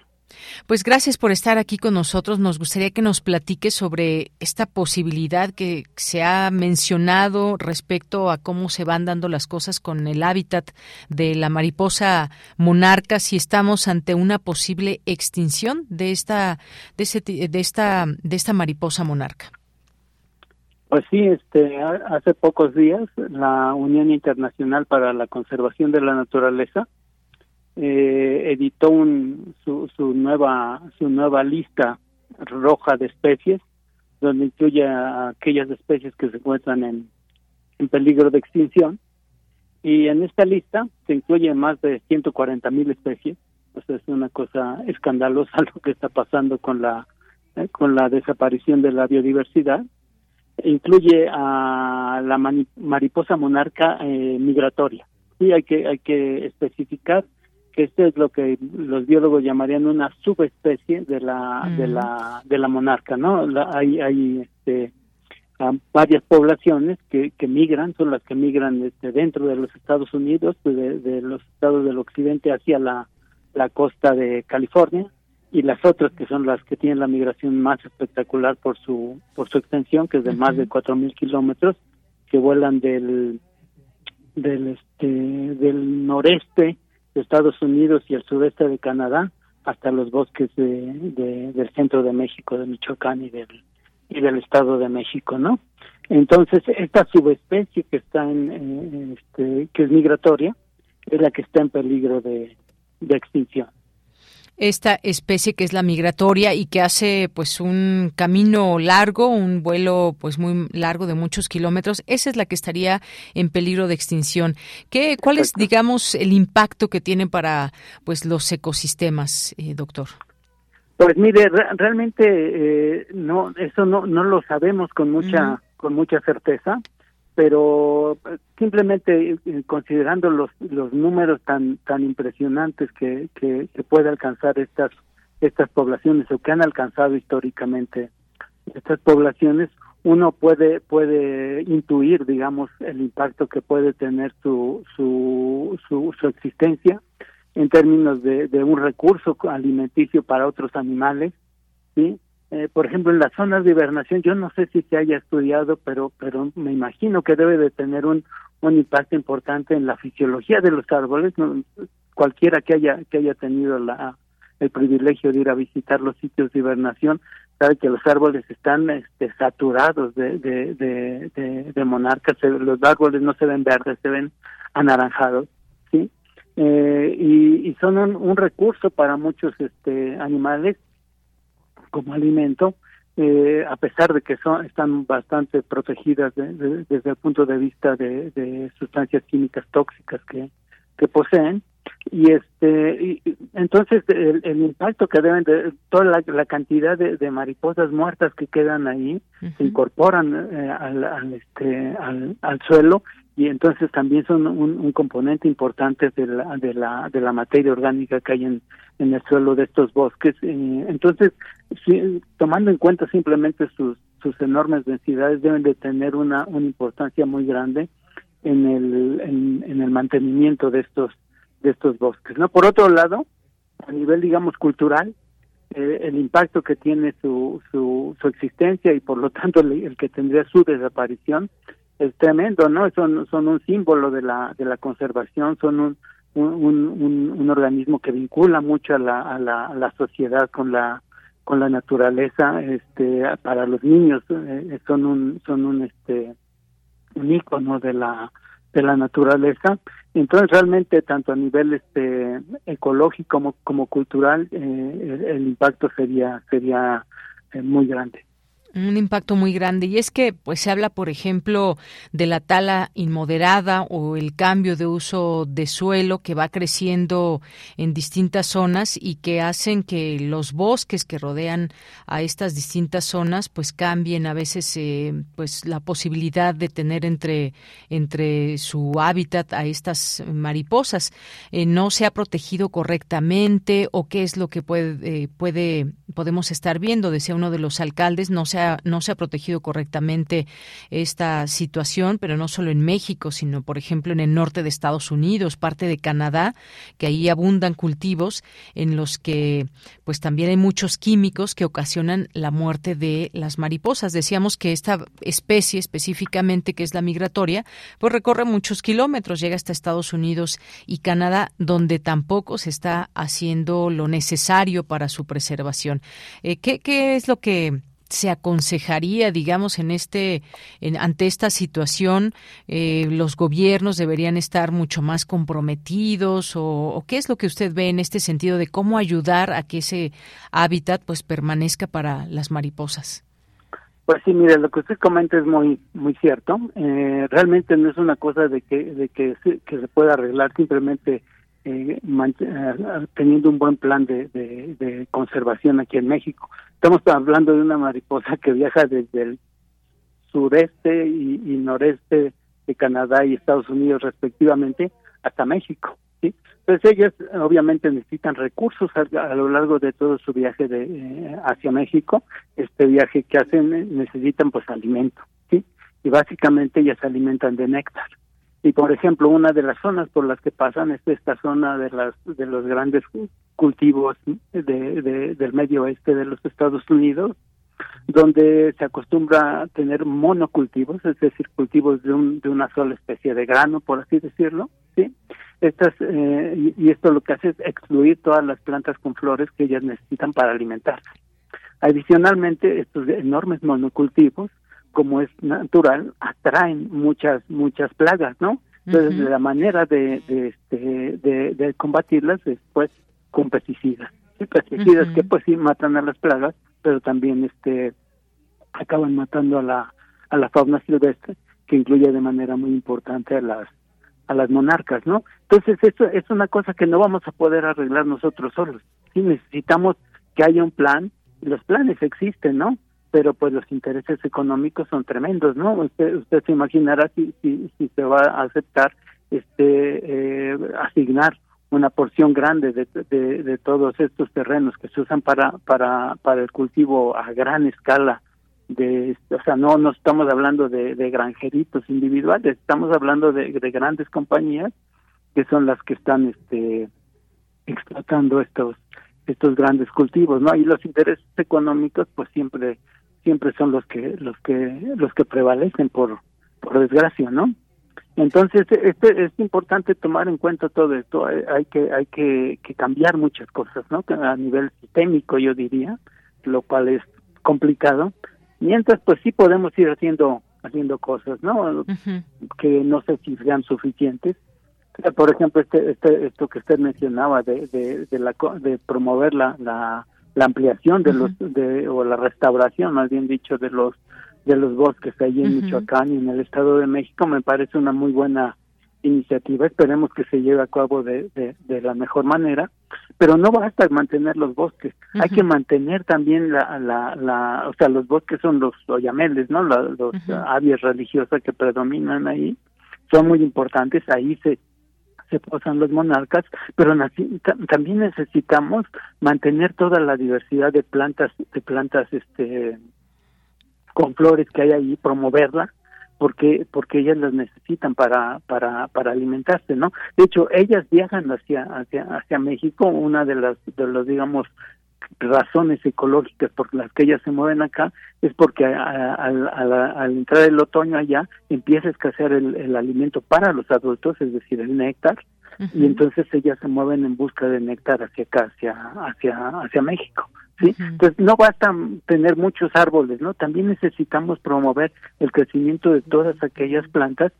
Pues gracias por estar aquí con nosotros. Nos gustaría que nos platique sobre esta posibilidad que se ha mencionado respecto a cómo se van dando las cosas con el hábitat de la mariposa monarca, si estamos ante una posible extinción de esta de, de esta de esta mariposa monarca. Pues sí, este hace pocos días la Unión Internacional para la Conservación de la Naturaleza eh, editó un, su, su, nueva su nueva lista roja de especies donde incluye a aquellas especies que se encuentran en, en peligro de extinción. Y en esta lista se incluye más de 140 mil especies. O es una cosa escandalosa *laughs* lo que está pasando con la eh, con la desaparición de la biodiversidad. Incluye a la mariposa monarca eh, migratoria. Sí hay que hay que especificar que esto es lo que los biólogos llamarían una subespecie de la de la de la monarca no hay hay este varias poblaciones que, que migran son las que migran este, dentro de los Estados Unidos de, de los estados del occidente hacia la la costa de California y las otras que son las que tienen la migración más espectacular por su por su extensión que es de más de cuatro mil kilómetros que vuelan del del este del noreste de Estados Unidos y el sudeste de Canadá hasta los bosques de, del centro de México, de Michoacán y del y del Estado de México, ¿no? Entonces esta subespecie que está en, este, que es migratoria es la que está en peligro de extinción esta especie que es la migratoria y que hace pues un camino largo, un vuelo pues muy largo de muchos kilómetros, esa es la que estaría en peligro de extinción. ¿Qué, ¿Cuál es, digamos, el impacto que tiene para pues los ecosistemas, eh, doctor? Pues mire, realmente eh, no, eso no, no lo sabemos con mucha, con mucha certeza pero eh, simplemente eh, considerando los los números tan tan impresionantes que, que, puede alcanzar estas estas poblaciones o que han alcanzado históricamente estas poblaciones uno puede puede intuir digamos el impacto que puede tener su su su, su existencia en términos de, de un recurso alimenticio para otros animales sí eh, por ejemplo, en las zonas de hibernación, yo no sé si se haya estudiado, pero, pero me imagino que debe de tener un, un impacto importante en la fisiología de los árboles. Cualquiera que haya, que haya tenido la, el privilegio de ir a visitar los sitios de hibernación sabe que los árboles están este, saturados de, de, monarcas. Los árboles no se ven verdes, se ven anaranjados. Eh, y, y son un, un recurso para muchos este, animales como alimento, eh, a pesar de que son están bastante protegidas desde el punto de vista de, sustancias químicas tóxicas que, que poseen y este entonces el, impacto que deben de toda la, cantidad de, mariposas muertas que quedan ahí se incorporan eh, al, al, este al, al suelo y entonces también son un, componente importante de la, de la de la materia orgánica que hay en, en el suelo de estos bosques. Eh, entonces tomando en cuenta simplemente sus sus enormes densidades deben de tener una una importancia muy grande en el en, el mantenimiento de estos de estos bosques no por otro lado a nivel, digamos, cultural, eh, el impacto que tiene su, su, su existencia y por lo tanto el, que tendría su desaparición es tremendo, ¿no? Son, son un símbolo de la, de la conservación, son un, un, un, organismo que vincula mucho a la, a la, sociedad con la con la naturaleza este para los niños eh, son un son un este un icono de la de la naturaleza. Entonces realmente tanto a nivel este ecológico como, como cultural eh, el, impacto sería sería eh, muy grande un impacto muy grande. Y es que pues se habla por ejemplo de la tala inmoderada o el cambio de uso de suelo que va creciendo en distintas zonas y que hacen que los bosques que rodean a estas distintas zonas pues cambien a veces eh, pues la posibilidad de tener entre entre su hábitat a estas mariposas. Eh, no se ha protegido correctamente o qué es lo que puede puede podemos estar viendo. Decía uno de los alcaldes no se no se ha protegido correctamente esta situación, pero no solo en México, sino por ejemplo en el norte de Estados Unidos, parte de Canadá, que ahí abundan cultivos en los que pues también hay muchos químicos que ocasionan la muerte de las mariposas. Decíamos que esta especie específicamente, que es la migratoria, pues recorre muchos kilómetros, llega hasta Estados Unidos y Canadá, donde tampoco se está haciendo lo necesario para su preservación. Eh, ¿qué, ¿Qué es lo que se aconsejaría, digamos, en este, ante esta situación, eh, los gobiernos deberían estar mucho más comprometidos o, qué es lo que usted ve en este sentido de cómo ayudar a que ese hábitat pues permanezca para las mariposas? Pues sí, mire, lo que usted comenta es muy muy cierto. Eh, realmente no es una cosa de que de que que se pueda arreglar simplemente eh, eh, teniendo un buen plan de, de, conservación aquí en México. Estamos hablando de una mariposa que viaja desde el sureste y, noreste de Canadá y Estados Unidos respectivamente hasta México. ¿sí? Entonces ellas obviamente necesitan recursos a, lo largo de todo su viaje de eh, hacia México. Este viaje que hacen necesitan pues alimento, ¿sí? Y básicamente ellas se alimentan de néctar y por ejemplo una de las zonas por las que pasan es esta zona de las de los grandes cultivos de, del medio oeste de los Estados Unidos donde se acostumbra a tener monocultivos es decir cultivos de un de una sola especie de grano por así decirlo sí estas eh, y, esto lo que hace es excluir todas las plantas con flores que ellas necesitan para alimentarse. Adicionalmente estos enormes monocultivos como es natural, atraen muchas, muchas plagas, ¿no? Entonces, la manera de, de, este, de, combatirlas es, pues, con pesticidas. Sí, pesticidas que, pues, sí matan a las plagas, pero también, este, acaban matando a la, a la fauna silvestre, que incluye de manera muy importante a las, a las monarcas, ¿no? Entonces, esto es una cosa que no vamos a poder arreglar nosotros solos. Sí, necesitamos que haya un plan, y los planes existen, ¿no? Pero pues los intereses económicos son tremendos, ¿no? Usted, usted se imaginará si, si, se va a aceptar este eh, asignar una porción grande de, de, todos estos terrenos que se usan para para para el cultivo a gran escala de o sea no no estamos hablando de, de granjeritos individuales estamos hablando de, de grandes compañías que son las que están este explotando estos estos grandes cultivos no y los intereses económicos pues siempre siempre son los que los que los que prevalecen por por desgracia no entonces este es importante tomar en cuenta todo esto. Hay que hay que, que cambiar muchas cosas no a nivel sistémico yo diría lo cual es complicado. Mientras pues sí podemos ir haciendo haciendo cosas no que no sé si sean suficientes. Por ejemplo este, este esto que usted mencionaba de de, de la de promover la, la la ampliación de los de o la restauración más bien dicho de los de los bosques ahí en Michoacán y en el Estado de México me parece una muy buena iniciativa. Esperemos que se lleve a cabo de, de, la mejor manera pero no basta mantener los bosques hay que mantener también la, la, la o sea los bosques son los oyameles no los aves religiosas que predominan ahí son muy importantes ahí se se posan los monarcas, pero también necesitamos mantener toda la diversidad de plantas, de plantas este con flores que hay ahí, promoverla, porque porque ellas las necesitan para para para alimentarse no de hecho ellas viajan hacia hacia hacia México una de las de los digamos razones ecológicas por las que ellas se mueven acá es porque al entrar el otoño allá empieza a escasear el, alimento para los adultos, es decir, el néctar, y entonces ellas se mueven en busca de néctar hacia acá, hacia, hacia, hacia México. ¿sí? Entonces no basta tener muchos árboles, ¿no? También necesitamos promover el crecimiento de todas aquellas plantas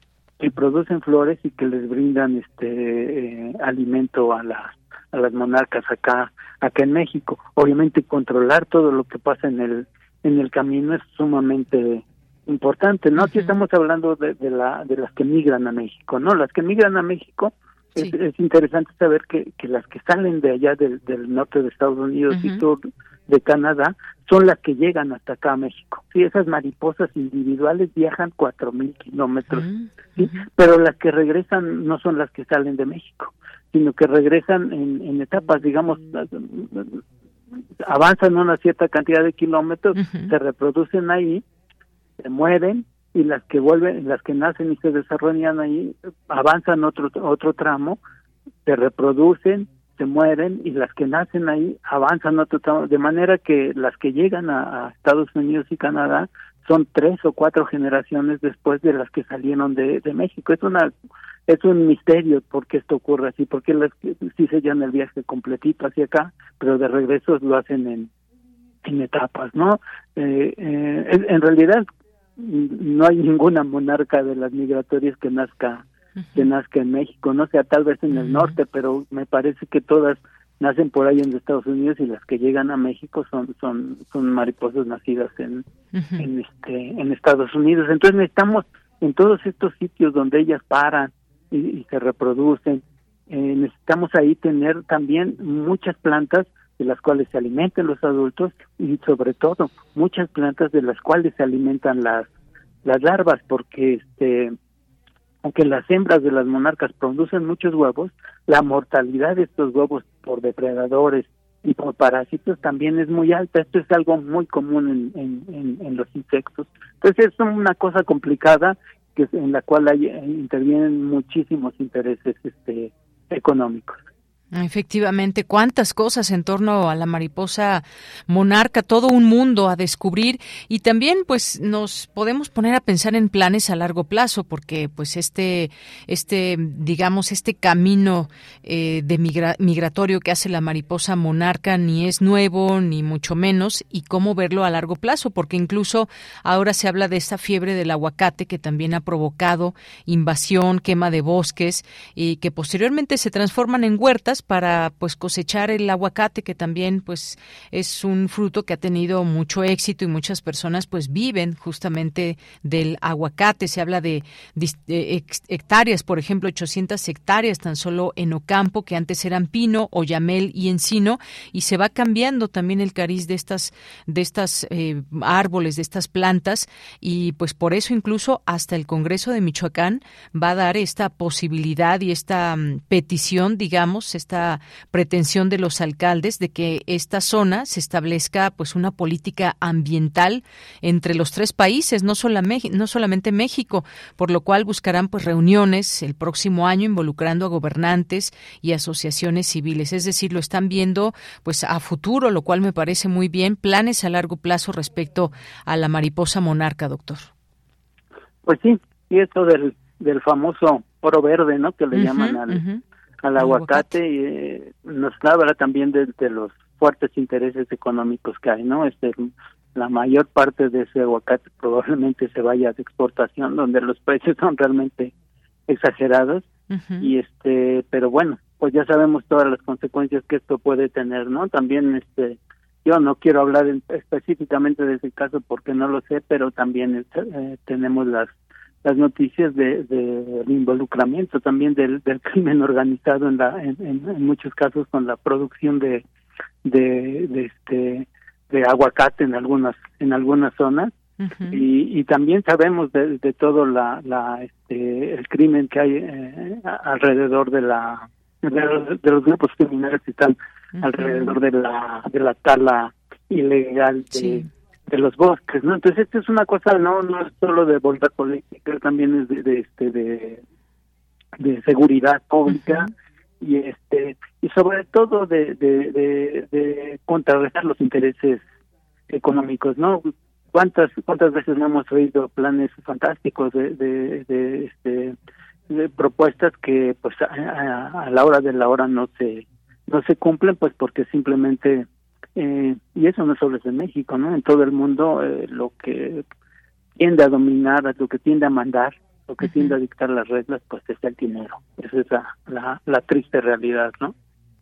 que producen flores y que les brindan este eh, alimento a las a las monarcas acá acá en México. Obviamente controlar todo lo que pasa en el en el camino es sumamente importante, ¿no? Aquí estamos hablando de, de, la de las que migran a México, ¿no? Las que migran a México es, es, interesante saber que, que las que salen de allá del, del norte de Estados Unidos y sur de Canadá son las que llegan hasta acá a México. Sí, esas mariposas individuales viajan cuatro mil kilómetros, ¿sí? pero las que regresan no son las que salen de México sino que regresan en, etapas, digamos, avanzan una cierta cantidad de kilómetros, se reproducen ahí, se mueren y las que vuelven, las que nacen y se desarrollan ahí, avanzan otro otro tramo, se reproducen, se mueren y las que nacen ahí avanzan de manera que las que llegan a Estados Unidos y Canadá son tres o cuatro generaciones después de las que salieron de, México. Es una es un misterio por qué esto ocurre así, porque las sí se llevan el viaje completito hacia acá, pero de regreso lo hacen en, en etapas, ¿no? Eh, eh, en realidad no hay ninguna monarca de las migratorias que nazca que nazca en México, no sea tal vez en el norte, pero me parece que todas nacen por ahí en Estados Unidos y las que llegan a México son son son mariposas nacidas en en este en Estados Unidos. Entonces necesitamos en todos estos sitios donde ellas paran y, se reproducen eh, necesitamos ahí tener también muchas plantas de las cuales se alimentan los adultos y sobre todo muchas plantas de las cuales se alimentan las las larvas porque este aunque las hembras de las monarcas producen muchos huevos, la mortalidad de estos huevos por depredadores y por parásitos también es muy alta. Esto es algo muy común en, en, los insectos. Entonces es una cosa complicada que en la cual hay, intervienen muchísimos intereses este, económicos. Efectivamente, cuántas cosas en torno a la mariposa monarca, todo un mundo a descubrir. Y también pues nos podemos poner a pensar en planes a largo plazo porque pues este este digamos este camino eh, de migratorio que hace la mariposa monarca ni es nuevo ni mucho menos y cómo verlo a largo plazo porque incluso ahora se habla de esta fiebre del aguacate que también ha provocado invasión, quema de bosques y que posteriormente se transforman en huertas para pues cosechar el aguacate que también pues es un fruto que ha tenido mucho éxito y muchas personas pues viven justamente del aguacate. Se habla de, hectáreas por ejemplo 800 hectáreas tan solo en Ocampo que antes eran pino oyamel y encino y se va cambiando también el cariz de estas de estas eh, árboles de estas plantas y pues por eso incluso hasta el Congreso de Michoacán va a dar esta posibilidad y esta mm, petición digamos esta pretensión de los alcaldes de que esta zona se establezca pues una política ambiental entre los tres países, no, no solamente México, por lo cual buscarán pues reuniones el próximo año involucrando a gobernantes y asociaciones civiles, es decir, lo están viendo pues a futuro, lo cual me parece muy bien, planes a largo plazo respecto a la mariposa monarca, doctor. Pues sí, y esto del, del famoso oro verde, ¿no? Que le llaman al, al aguacate, y eh, nos habla también de, los fuertes intereses económicos que hay, ¿no? Este, la mayor parte de ese aguacate probablemente se vaya de exportación, donde los precios son realmente exagerados y este, pero bueno, pues ya sabemos todas las consecuencias que esto puede tener, ¿no? También este, yo no quiero hablar específicamente de ese caso porque no lo sé, pero también eh, tenemos las las noticias de, de, involucramiento también del, del, *laughs* crimen organizado en, la, en, en, muchos casos con la producción de, de, de este de aguacate en algunas en algunas zonas. Y, y también sabemos de, de todo la, la este el crimen que hay eh, alrededor de la de los, grupos criminales que están alrededor de la de la tala ilegal de, de los bosques, ¿no? Entonces esto es una cosa no no es solo de voluntad política, también es de, de este de, de seguridad pública y este y sobre todo de, de, de, de contrarrestar los intereses económicos, ¿no? ¿Cuántas cuántas veces no hemos oído planes fantásticos de, de, de este de propuestas que pues a, a, la hora de la hora no se no se cumplen pues porque simplemente eh, y eso no solo es en México, ¿no? En todo el mundo eh, lo que tiende a dominar, lo que tiende a mandar, lo que tiende a dictar las reglas, pues es el dinero. Esa es la, la triste realidad, ¿no?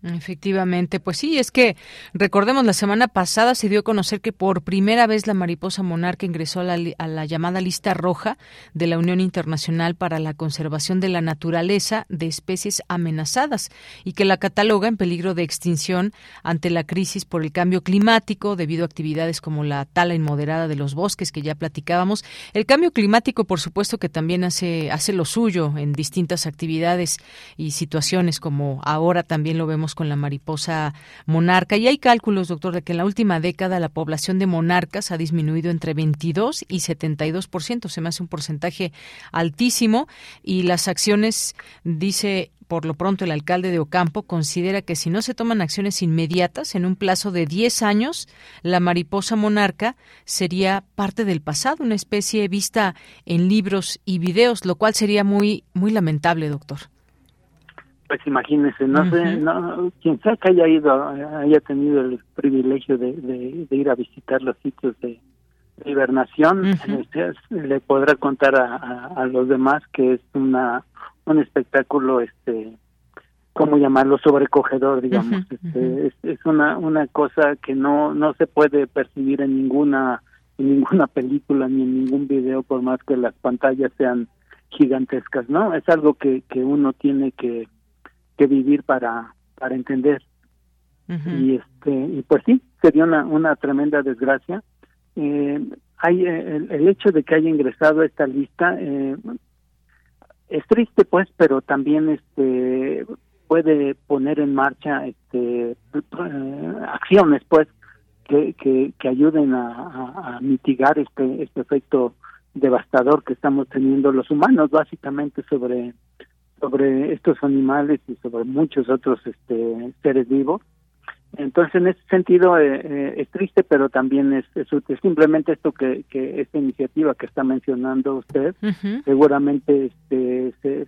Efectivamente, pues sí, es que recordemos la semana pasada se dio a conocer que por primera vez la mariposa monarca ingresó a la, llamada lista roja de la Unión Internacional para la Conservación de la Naturaleza de Especies Amenazadas y que la cataloga en peligro de extinción ante la crisis por el cambio climático debido a actividades como la tala inmoderada de los bosques que ya platicábamos. El cambio climático, por supuesto, que también hace, hace lo suyo en distintas actividades y situaciones como ahora también lo vemos con la mariposa monarca. Y hay cálculos, doctor, de que en la última década la población de monarcas ha disminuido entre 22 y 72%. Se me hace un porcentaje altísimo. Y las acciones, dice por lo pronto el alcalde de Ocampo considera que si no se toman acciones inmediatas en un plazo de 10 años, la mariposa monarca sería parte del pasado, una especie vista en libros y videos, lo cual sería muy muy lamentable, doctor. Pues imagínese, no sé, no, quien sea que haya ido, haya tenido el privilegio de, de, ir a visitar los sitios de, hibernación, este, le podrá contar a, a, los demás que es una un espectáculo, este, ¿cómo llamarlo? Sobrecogedor, digamos. este, es, es, una una cosa que no no se puede percibir en ninguna en ninguna película ni en ningún video, por más que las pantallas sean gigantescas, ¿no? Es algo que que uno tiene que que vivir para para entender. Y este y pues sí sería una una tremenda desgracia. Eh, hay eh, el, hecho de que haya ingresado a esta lista eh, es triste pues pero también este puede poner en marcha este eh, acciones pues que, que, que ayuden a, a, mitigar este este efecto devastador que estamos teniendo los humanos básicamente sobre sobre estos animales y sobre muchos otros este, seres vivos. Entonces, en ese sentido, eh, eh, es triste, pero también es, es, simplemente esto que, que esta iniciativa que está mencionando usted, seguramente este,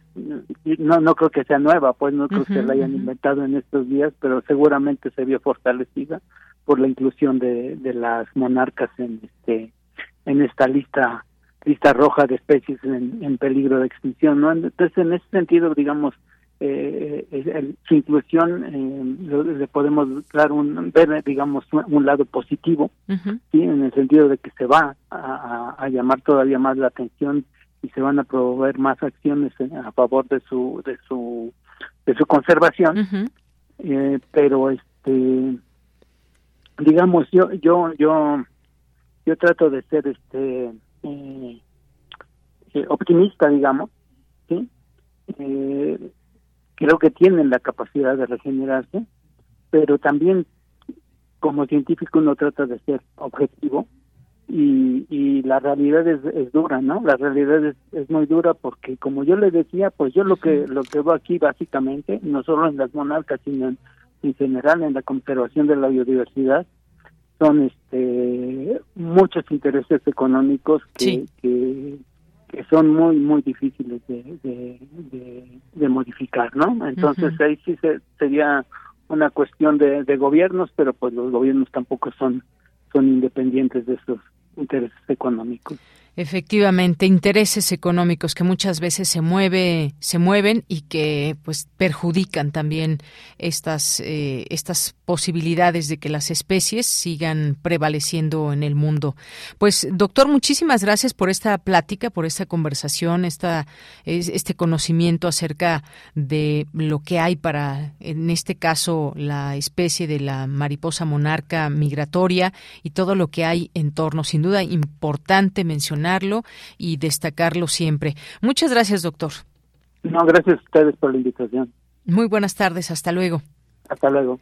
no, no creo que sea nueva, pues no creo que la hayan inventado en estos días, pero seguramente se vio fortalecida por la inclusión de, de las monarcas en este en esta lista lista roja de especies en, peligro de extinción. ¿no? Entonces, en ese sentido, digamos, eh, su inclusión eh, le podemos dar un ver digamos un, lado positivo sí en el sentido de que se va a, llamar todavía más la atención y se van a promover más acciones a favor de su de su de su conservación eh, pero este digamos yo yo yo yo trato de ser este eh, eh, optimista, digamos, ¿sí? Eh, creo que tienen la capacidad de regenerarse, pero también como científico uno trata de ser objetivo y, y la realidad es, es dura, ¿no? La realidad es, es, muy dura porque como yo le decía, pues yo lo que lo que veo aquí básicamente, no solo en las monarcas, sino en, en general en la conservación de la biodiversidad, son este muchos intereses económicos que, que, son muy muy difíciles de, de, modificar no entonces ahí sí sería una cuestión de, de gobiernos pero pues los gobiernos tampoco son son independientes de esos intereses económicos Efectivamente, intereses económicos que muchas veces se mueve, se mueven y que pues perjudican también estas eh, estas posibilidades de que las especies sigan prevaleciendo en el mundo. Pues doctor, muchísimas gracias por esta plática, por esta conversación, esta este conocimiento acerca de lo que hay para en este caso la especie de la mariposa monarca migratoria y todo lo que hay en torno. Sin duda importante mencionar y destacarlo siempre. Muchas gracias, doctor. No, gracias a ustedes por la invitación. Muy buenas tardes, hasta luego. Hasta luego.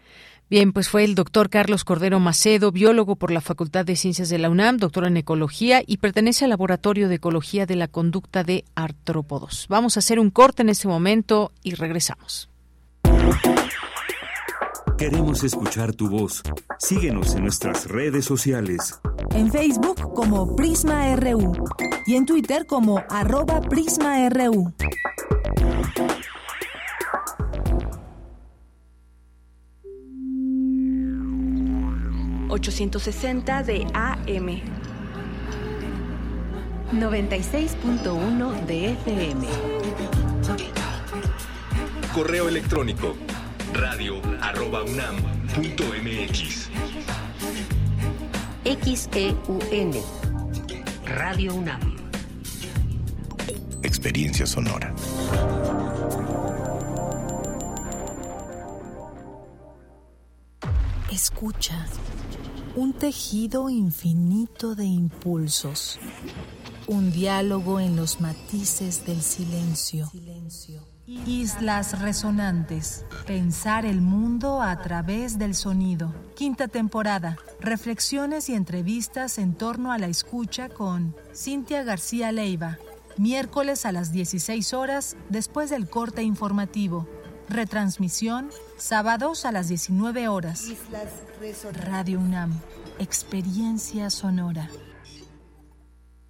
Bien, pues fue el doctor Carlos Cordero Macedo, biólogo por la Facultad de Ciencias de la UNAM, doctor en ecología y pertenece al Laboratorio de Ecología de la Conducta de Artrópodos. Vamos a hacer un corte en este momento y regresamos. Queremos escuchar tu voz. Síguenos en nuestras redes sociales. En Facebook como Prisma RU y en Twitter como arroba PrismaRU. 860 de AM. 96.1 de FM. Correo electrónico radio arroba unam punto mx. XEUN. Radio UNAM. Experiencia sonora. Escucha. Un tejido infinito de impulsos. Un diálogo en los matices del silencio. Islas Resonantes. Pensar el mundo a través del sonido. Quinta temporada. Reflexiones y entrevistas en torno a la escucha con Cintia García Leiva. Miércoles a las 16 horas después del corte informativo. Retransmisión sábados a las 19 horas. Radio UNAM. Experiencia sonora.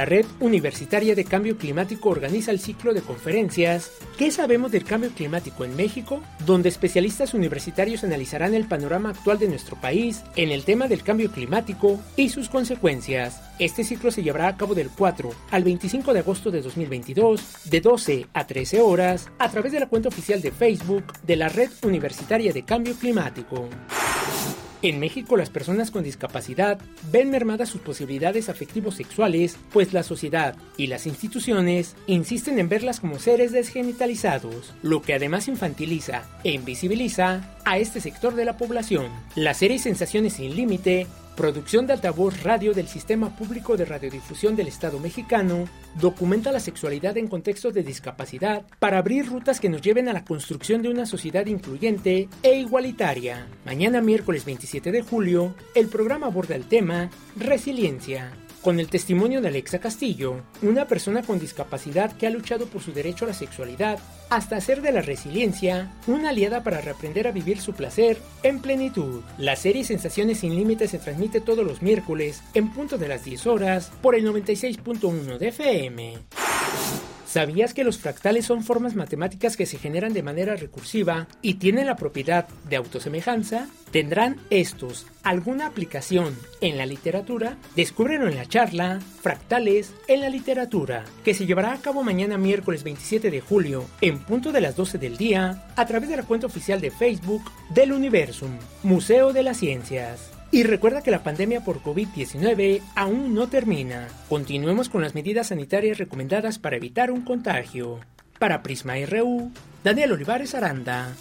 La Red Universitaria de Cambio Climático organiza el ciclo de conferencias ¿Qué sabemos del cambio climático en México? donde especialistas universitarios analizarán el panorama actual de nuestro país en el tema del cambio climático y sus consecuencias. Este ciclo se llevará a cabo del 4 al 25 de agosto de 2022, de 12 a 13 horas, a través de la cuenta oficial de Facebook de la Red Universitaria de Cambio Climático. En México las personas con discapacidad ven mermadas sus posibilidades afectivos sexuales, pues la sociedad y las instituciones insisten en verlas como seres desgenitalizados, lo que además infantiliza e invisibiliza a este sector de la población. La serie Sensaciones sin Límite producción de altavoz radio del Sistema Público de Radiodifusión del Estado mexicano, documenta la sexualidad en contextos de discapacidad para abrir rutas que nos lleven a la construcción de una sociedad incluyente e igualitaria. Mañana miércoles 27 de julio, el programa aborda el tema Resiliencia. Con el testimonio de Alexa Castillo, una persona con discapacidad que ha luchado por su derecho a la sexualidad, hasta hacer de la resiliencia una aliada para reaprender a vivir su placer en plenitud. La serie Sensaciones sin Límites se transmite todos los miércoles en punto de las 10 horas por el 96.1 de FM. ¿Sabías que los fractales son formas matemáticas que se generan de manera recursiva y tienen la propiedad de autosemejanza? ¿Tendrán estos alguna aplicación en la literatura? Descúbrelo en la charla Fractales en la literatura, que se llevará a cabo mañana miércoles 27 de julio en punto de las 12 del día a través de la cuenta oficial de Facebook del Universum, Museo de las Ciencias. Y recuerda que la pandemia por COVID-19 aún no termina. Continuemos con las medidas sanitarias recomendadas para evitar un contagio. Para Prisma RU, Daniel Olivares Aranda.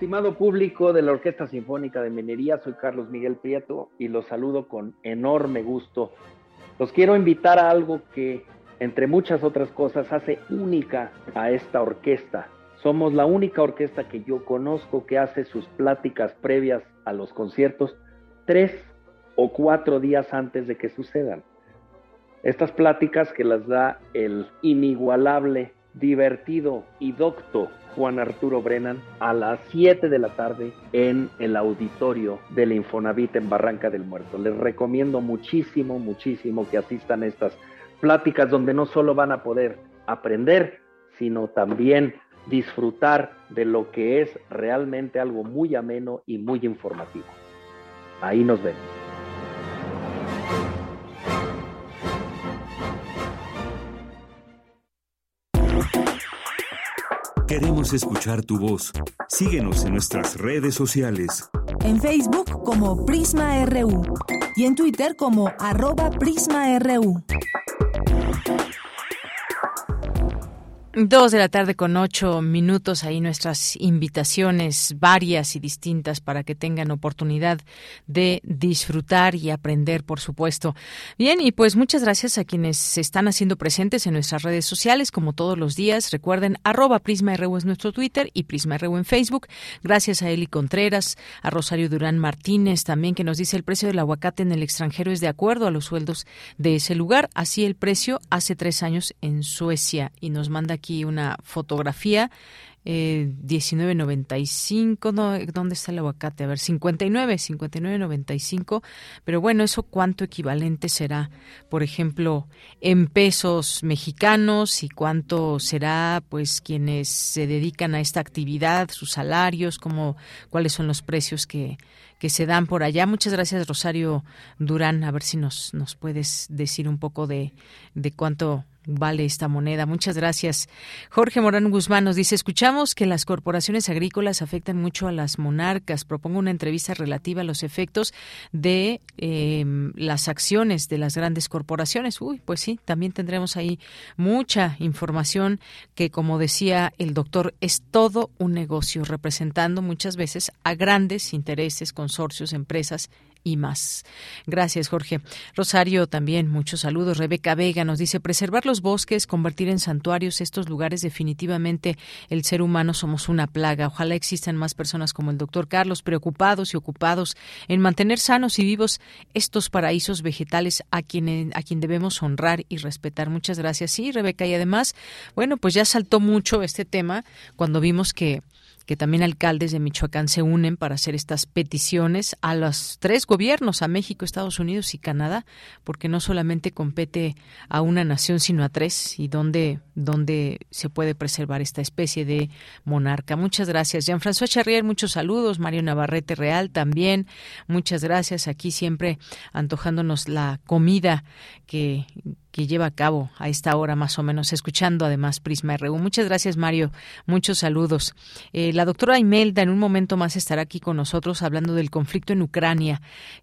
Estimado público de la Orquesta Sinfónica de Minería, soy Carlos Miguel Prieto y los saludo con enorme gusto. Los quiero invitar a algo que, entre muchas otras cosas, hace única a esta orquesta. Somos la única orquesta que yo conozco que hace sus pláticas previas a los conciertos tres o cuatro días antes de que sucedan. Estas pláticas que las da el inigualable, divertido y docto Juan Arturo Brennan a las 7 de la tarde en el auditorio del Infonavit en Barranca del Muerto. Les recomiendo muchísimo, muchísimo que asistan a estas pláticas donde no solo van a poder aprender, sino también disfrutar de lo que es realmente algo muy ameno y muy informativo. Ahí nos vemos. Queremos escuchar tu voz. Síguenos en nuestras redes sociales. En Facebook como Prisma RU y en Twitter como arroba PrismaRU. Dos de la tarde con ocho minutos, ahí nuestras invitaciones varias y distintas para que tengan oportunidad de disfrutar y aprender, por supuesto. Bien, y pues muchas gracias a quienes se están haciendo presentes en nuestras redes sociales, como todos los días. Recuerden, arroba es nuestro Twitter y PrismaRU en Facebook. Gracias a Eli Contreras, a Rosario Durán Martínez también, que nos dice el precio del aguacate en el extranjero es de acuerdo a los sueldos de ese lugar. Así el precio hace tres años en Suecia y nos manda aquí una fotografía. Eh, 19.95, no, ¿dónde está el aguacate? A ver, 59, 59.95, pero bueno, eso cuánto equivalente será, por ejemplo, en pesos mexicanos y cuánto será, pues, quienes se dedican a esta actividad, sus salarios, cómo, cuáles son los precios que, que se dan por allá. Muchas gracias, Rosario Durán. A ver si nos, nos puedes decir un poco de, de cuánto vale esta moneda. Muchas gracias. Jorge Morán Guzmán nos dice, escuchamos que las corporaciones agrícolas afectan mucho a las monarcas. Propongo una entrevista relativa a los efectos de eh, las acciones de las grandes corporaciones. Uy, pues sí, también tendremos ahí mucha información que, como decía el doctor, es todo un negocio, representando muchas veces a grandes intereses, consorcios, empresas y más. Gracias, Jorge. Rosario también, muchos saludos. Rebeca Vega nos dice, preservar los bosques, convertir en santuarios estos lugares, definitivamente el ser humano somos una plaga. Ojalá existan más personas como el doctor Carlos, preocupados y ocupados en mantener sanos y vivos estos paraísos vegetales a quien, a quien debemos honrar y respetar. Muchas gracias. Sí, Rebeca, y además, bueno, pues ya saltó mucho este tema cuando vimos que que también alcaldes de Michoacán se unen para hacer estas peticiones a los tres gobiernos, a México, Estados Unidos y Canadá, porque no solamente compete a una nación, sino a tres, y donde, donde se puede preservar esta especie de monarca. Muchas gracias. Jean-François Charrier, muchos saludos. Mario Navarrete Real también. Muchas gracias. Aquí siempre antojándonos la comida que que lleva a cabo a esta hora más o menos, escuchando además Prisma RU. Muchas gracias, Mario. Muchos saludos. Eh, la doctora Imelda en un momento más estará aquí con nosotros hablando del conflicto en Ucrania.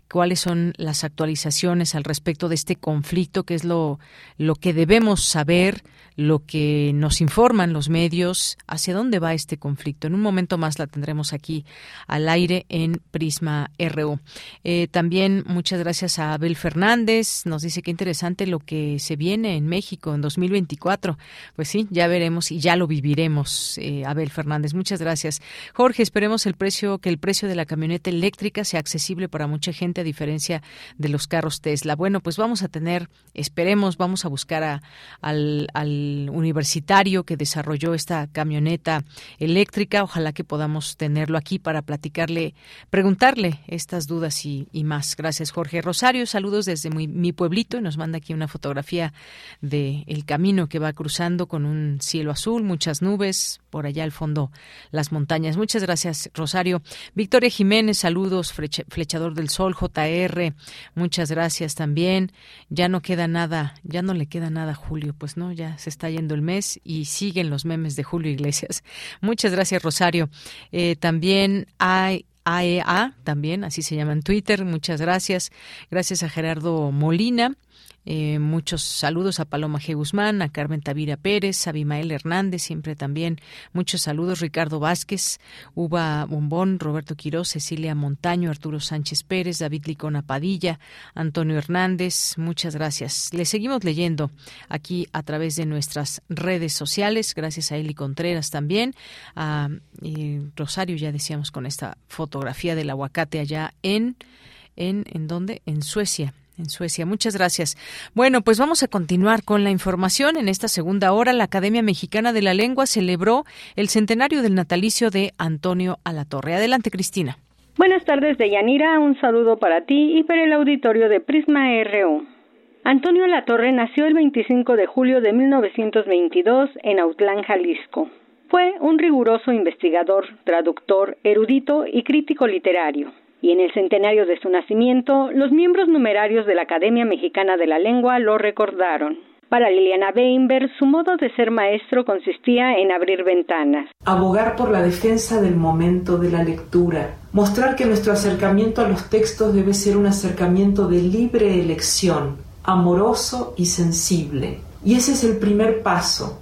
¿Cuáles son las actualizaciones al respecto de este conflicto? ¿Qué es lo, lo que debemos saber? Lo que nos informan los medios hacia dónde va este conflicto. En un momento más la tendremos aquí al aire en Prisma RU. Eh, también muchas gracias a Abel Fernández. Nos dice que interesante lo que se viene en México en 2024. Pues sí, ya veremos y ya lo viviremos, eh, Abel Fernández. Muchas gracias. Jorge, esperemos el precio, que el precio de la camioneta eléctrica sea accesible para mucha gente a diferencia de los carros Tesla. Bueno, pues vamos a tener, esperemos, vamos a buscar al, al universitario que desarrolló esta camioneta eléctrica. Ojalá que podamos tenerlo aquí para platicarle, preguntarle estas dudas y, más. Gracias, Jorge Rosario. Saludos desde mi, pueblito y nos manda aquí una fotografía de el camino que va cruzando con un cielo azul, muchas nubes, por allá al fondo las montañas. Muchas gracias, Rosario. Victoria Jiménez, saludos, Flechador del Sol, JR, muchas gracias también. Ya no queda nada, ya no le queda nada, Julio, pues no, ya se está yendo el mes y siguen los memes de Julio Iglesias. *laughs* Muchas gracias, Rosario. Eh, también hay AEA, e también, así se llama en Twitter. Muchas gracias. Gracias a Gerardo Molina. Eh, muchos saludos a Paloma G. Guzmán, a Carmen Tavira Pérez, a Abimael Hernández, siempre también muchos saludos. Ricardo Vázquez, Uva Bombón, Roberto Quirós, Cecilia Montaño, Arturo Sánchez Pérez, David Licona Padilla, Antonio Hernández, muchas gracias. Le seguimos leyendo aquí a través de nuestras redes sociales. Gracias a Eli Contreras también. A Rosario, ya decíamos, con esta fotografía del aguacate allá en, en, ¿en dónde? En Suecia en Suecia. Muchas gracias. Bueno, pues vamos a continuar con la información. En esta segunda hora, la Academia Mexicana de la Lengua celebró el centenario del natalicio de Antonio Alatorre. Adelante, Cristina. Buenas tardes, Deyanira. Un saludo para ti y para el auditorio de Prisma RU. Antonio Alatorre nació el 25 de julio de 1922 en Autlán, Jalisco. Fue un riguroso investigador, traductor, erudito y crítico literario y en el centenario de su nacimiento, los miembros numerarios de la Academia Mexicana de la Lengua lo recordaron. Para Liliana Weinberg, su modo de ser maestro consistía en abrir ventanas. Abogar por la defensa del momento de la lectura. Mostrar que nuestro acercamiento a los textos debe ser un acercamiento de libre elección, amoroso y sensible. Y ese es el primer paso,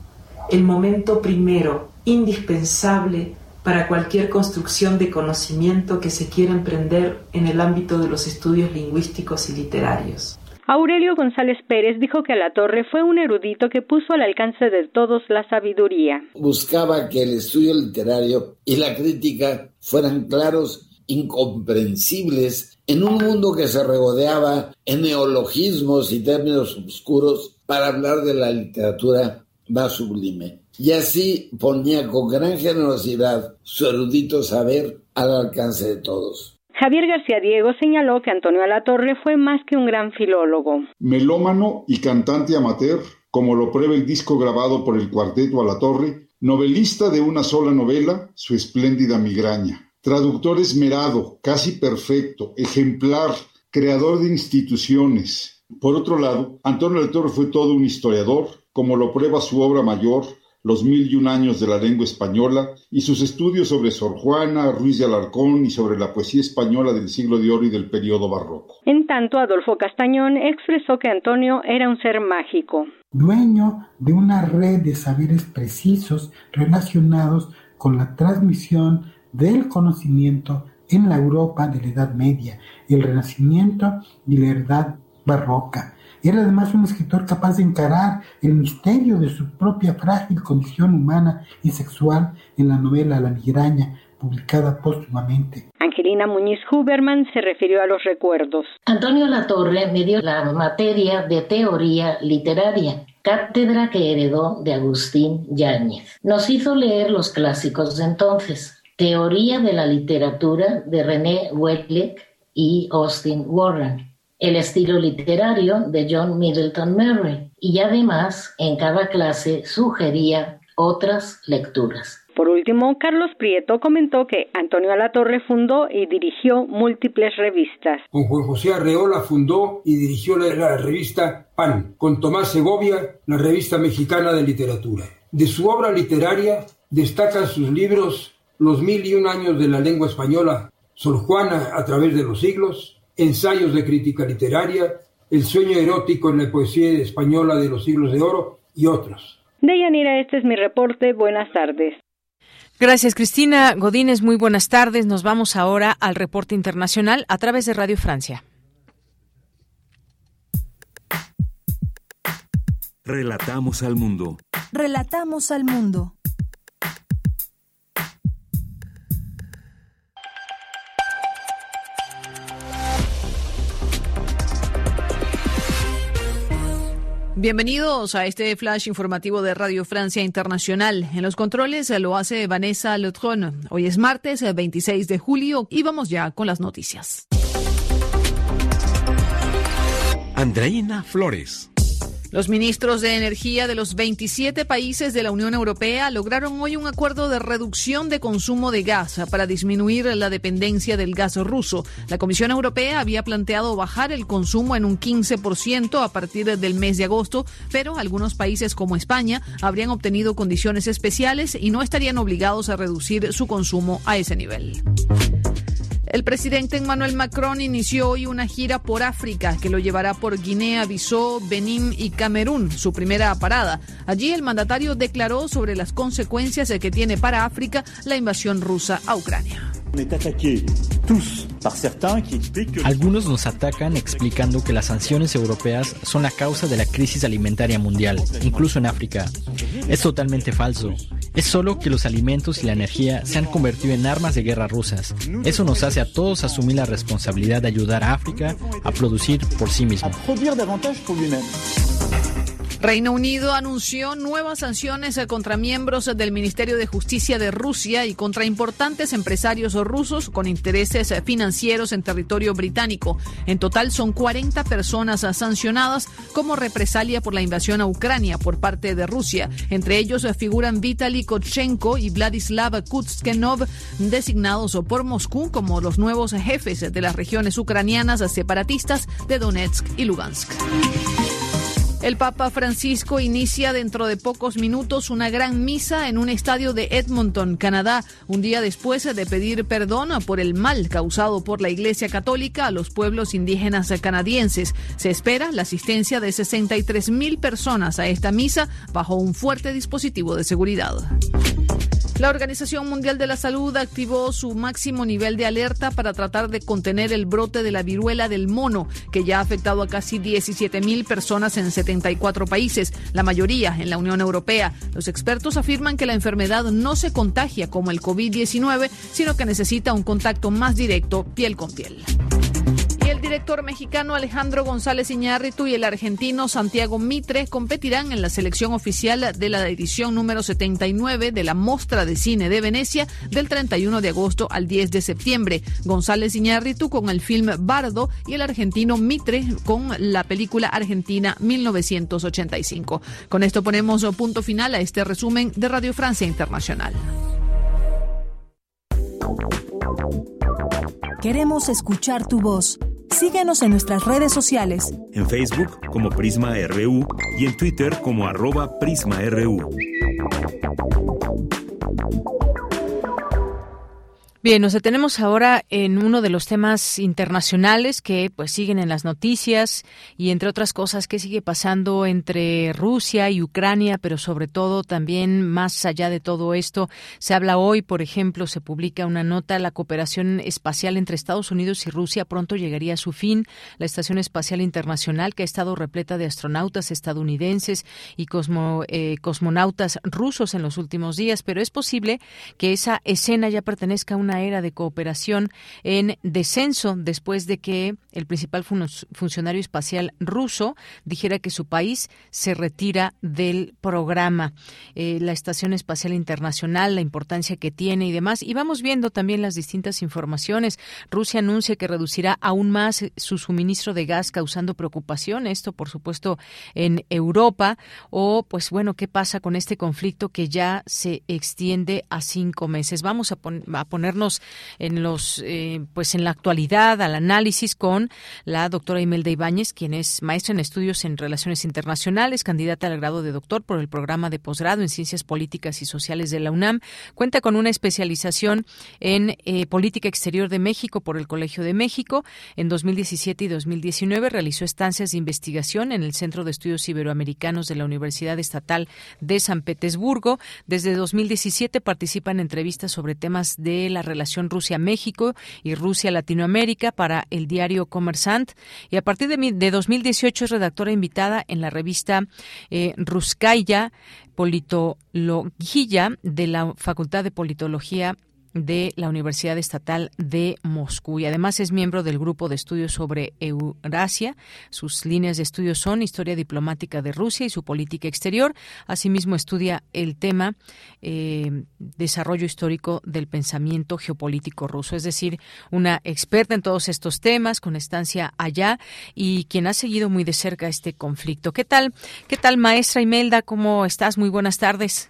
el momento primero, indispensable para cualquier construcción de conocimiento que se quiera emprender en el ámbito de los estudios lingüísticos y literarios. Aurelio González Pérez dijo que la Torre fue un erudito que puso al alcance de todos la sabiduría. Buscaba que el estudio literario y la crítica fueran claros, incomprensibles, en un mundo que se regodeaba en neologismos y términos oscuros para hablar de la literatura más sublime y así ponía con gran generosidad su erudito saber al alcance de todos. Javier García Diego señaló que Antonio Alatorre fue más que un gran filólogo. Melómano y cantante amateur, como lo prueba el disco grabado por el cuarteto Alatorre, novelista de una sola novela, su espléndida migraña. Traductor esmerado, casi perfecto, ejemplar, creador de instituciones. Por otro lado, Antonio Alatorre fue todo un historiador, como lo prueba su obra mayor, los mil y un años de la lengua española y sus estudios sobre Sor Juana, Ruiz de Alarcón y sobre la poesía española del siglo de oro y del periodo barroco. En tanto, Adolfo Castañón expresó que Antonio era un ser mágico. Dueño de una red de saberes precisos relacionados con la transmisión del conocimiento en la Europa de la Edad Media, el Renacimiento y la Edad Barroca era además un escritor capaz de encarar el misterio de su propia frágil condición humana y sexual en la novela La migraña, publicada póstumamente. Angelina Muñiz Huberman se refirió a los recuerdos. Antonio Latorre me dio la materia de teoría literaria, cátedra que heredó de Agustín Yáñez. Nos hizo leer los clásicos de entonces, Teoría de la literatura de René Wellek y Austin Warren, el estilo literario de John Middleton Murray y además en cada clase sugería otras lecturas. Por último, Carlos Prieto comentó que Antonio Alatorre fundó y dirigió múltiples revistas. Con Juan José Arreola fundó y dirigió la, revista PAN, con Tomás Segovia la revista mexicana de literatura. De su obra literaria destacan sus libros Los mil y un años de la lengua española, Sor Juana a través de los siglos, ensayos de crítica literaria, el sueño erótico en la poesía española de los siglos de oro y otros. Deyanira, este es mi reporte. Buenas tardes. Gracias, Cristina Godínez. Muy buenas tardes. Nos vamos ahora al reporte internacional a través de Radio Francia. Relatamos al mundo. Relatamos al mundo. Bienvenidos a este flash informativo de Radio Francia Internacional. En los controles lo hace Vanessa Lotron. Hoy es martes 26 de julio y vamos ya con las noticias. Andreina Flores. Los ministros de Energía de los 27 países de la Unión Europea lograron hoy un acuerdo de reducción de consumo de gas para disminuir la dependencia del gas ruso. La Comisión Europea había planteado bajar el consumo en un 15% a partir del mes de agosto, pero algunos países como España habrían obtenido condiciones especiales y no estarían obligados a reducir su consumo a ese nivel. El presidente Emmanuel Macron inició hoy una gira por África que lo llevará por Guinea, Bissau, Benín y Camerún, su primera parada. Allí el mandatario declaró sobre las consecuencias que tiene para África la invasión rusa a Ucrania. Algunos nos atacan explicando que las sanciones europeas son la causa de la crisis alimentaria mundial, incluso en África. Es totalmente falso. Es solo que los alimentos y la energía se han convertido en armas de guerra rusas. Eso nos hace a todos asumir la responsabilidad de ayudar a África a producir por sí mismo. Reino Unido anunció nuevas sanciones contra miembros del Ministerio de Justicia de Rusia y contra importantes empresarios rusos con intereses financieros en territorio británico. En total son 40 personas sancionadas como represalia por la invasión a Ucrania por parte de Rusia. Entre ellos figuran Vitaly Kotchenko y Vladislav Kutskenov, designados por Moscú como los nuevos jefes de las regiones ucranianas separatistas de Donetsk y Lugansk. El Papa Francisco inicia dentro de pocos minutos una gran misa en un estadio de Edmonton, Canadá, un día después de pedir perdón por el mal causado por la Iglesia Católica a los pueblos indígenas canadienses. Se espera la asistencia de 63 mil personas a esta misa bajo un fuerte dispositivo de seguridad. La Organización Mundial de la Salud activó su máximo nivel de alerta para tratar de contener el brote de la viruela del mono, que ya ha afectado a casi 17 mil personas en 74 países, la mayoría en la Unión Europea. Los expertos afirman que la enfermedad no se contagia como el COVID-19, sino que necesita un contacto más directo piel con piel. Director mexicano Alejandro González Iñárritu y el argentino Santiago Mitre competirán en la selección oficial de la edición número 79 de la Mostra de Cine de Venecia del 31 de agosto al 10 de septiembre. González Iñárritu con el film Bardo y el argentino Mitre con la película argentina 1985. Con esto ponemos punto final a este resumen de Radio Francia Internacional. Queremos escuchar tu voz. Síguenos en nuestras redes sociales. En Facebook como Prisma RU y en Twitter como arroba PrismaRU. Bien, nos detenemos ahora en uno de los temas internacionales que pues siguen en las noticias y entre otras cosas qué sigue pasando entre Rusia y Ucrania, pero sobre todo también más allá de todo esto se habla hoy, por ejemplo, se publica una nota la cooperación espacial entre Estados Unidos y Rusia pronto llegaría a su fin. La Estación Espacial Internacional que ha estado repleta de astronautas estadounidenses y cosmo, eh, cosmonautas rusos en los últimos días, pero es posible que esa escena ya pertenezca a una era de cooperación en descenso después de que el principal funcionario espacial ruso dijera que su país se retira del programa. Eh, la Estación Espacial Internacional, la importancia que tiene y demás. Y vamos viendo también las distintas informaciones. Rusia anuncia que reducirá aún más su suministro de gas, causando preocupación. Esto, por supuesto, en Europa. O, pues bueno, ¿qué pasa con este conflicto que ya se extiende a cinco meses? Vamos a, a ponernos en los, eh, pues en la actualidad, al análisis con la doctora Imelda Ibáñez, quien es maestra en estudios en relaciones internacionales, candidata al grado de doctor por el programa de posgrado en ciencias políticas y sociales de la UNAM. Cuenta con una especialización en eh, política exterior de México por el Colegio de México. En 2017 y 2019 realizó estancias de investigación en el Centro de Estudios Iberoamericanos de la Universidad Estatal de San Petersburgo. Desde 2017 participa en entrevistas sobre temas de la relación Rusia-México y Rusia-Latinoamérica para el diario Commerçant. Y a partir de, de 2018 es redactora invitada en la revista eh, Ruskaya Politología de la Facultad de Politología de la Universidad Estatal de Moscú y además es miembro del grupo de estudios sobre Eurasia. Sus líneas de estudio son historia diplomática de Rusia y su política exterior. Asimismo estudia el tema eh, desarrollo histórico del pensamiento geopolítico ruso, es decir, una experta en todos estos temas con estancia allá y quien ha seguido muy de cerca este conflicto. ¿Qué tal? ¿Qué tal, maestra Imelda? ¿Cómo estás? Muy buenas tardes.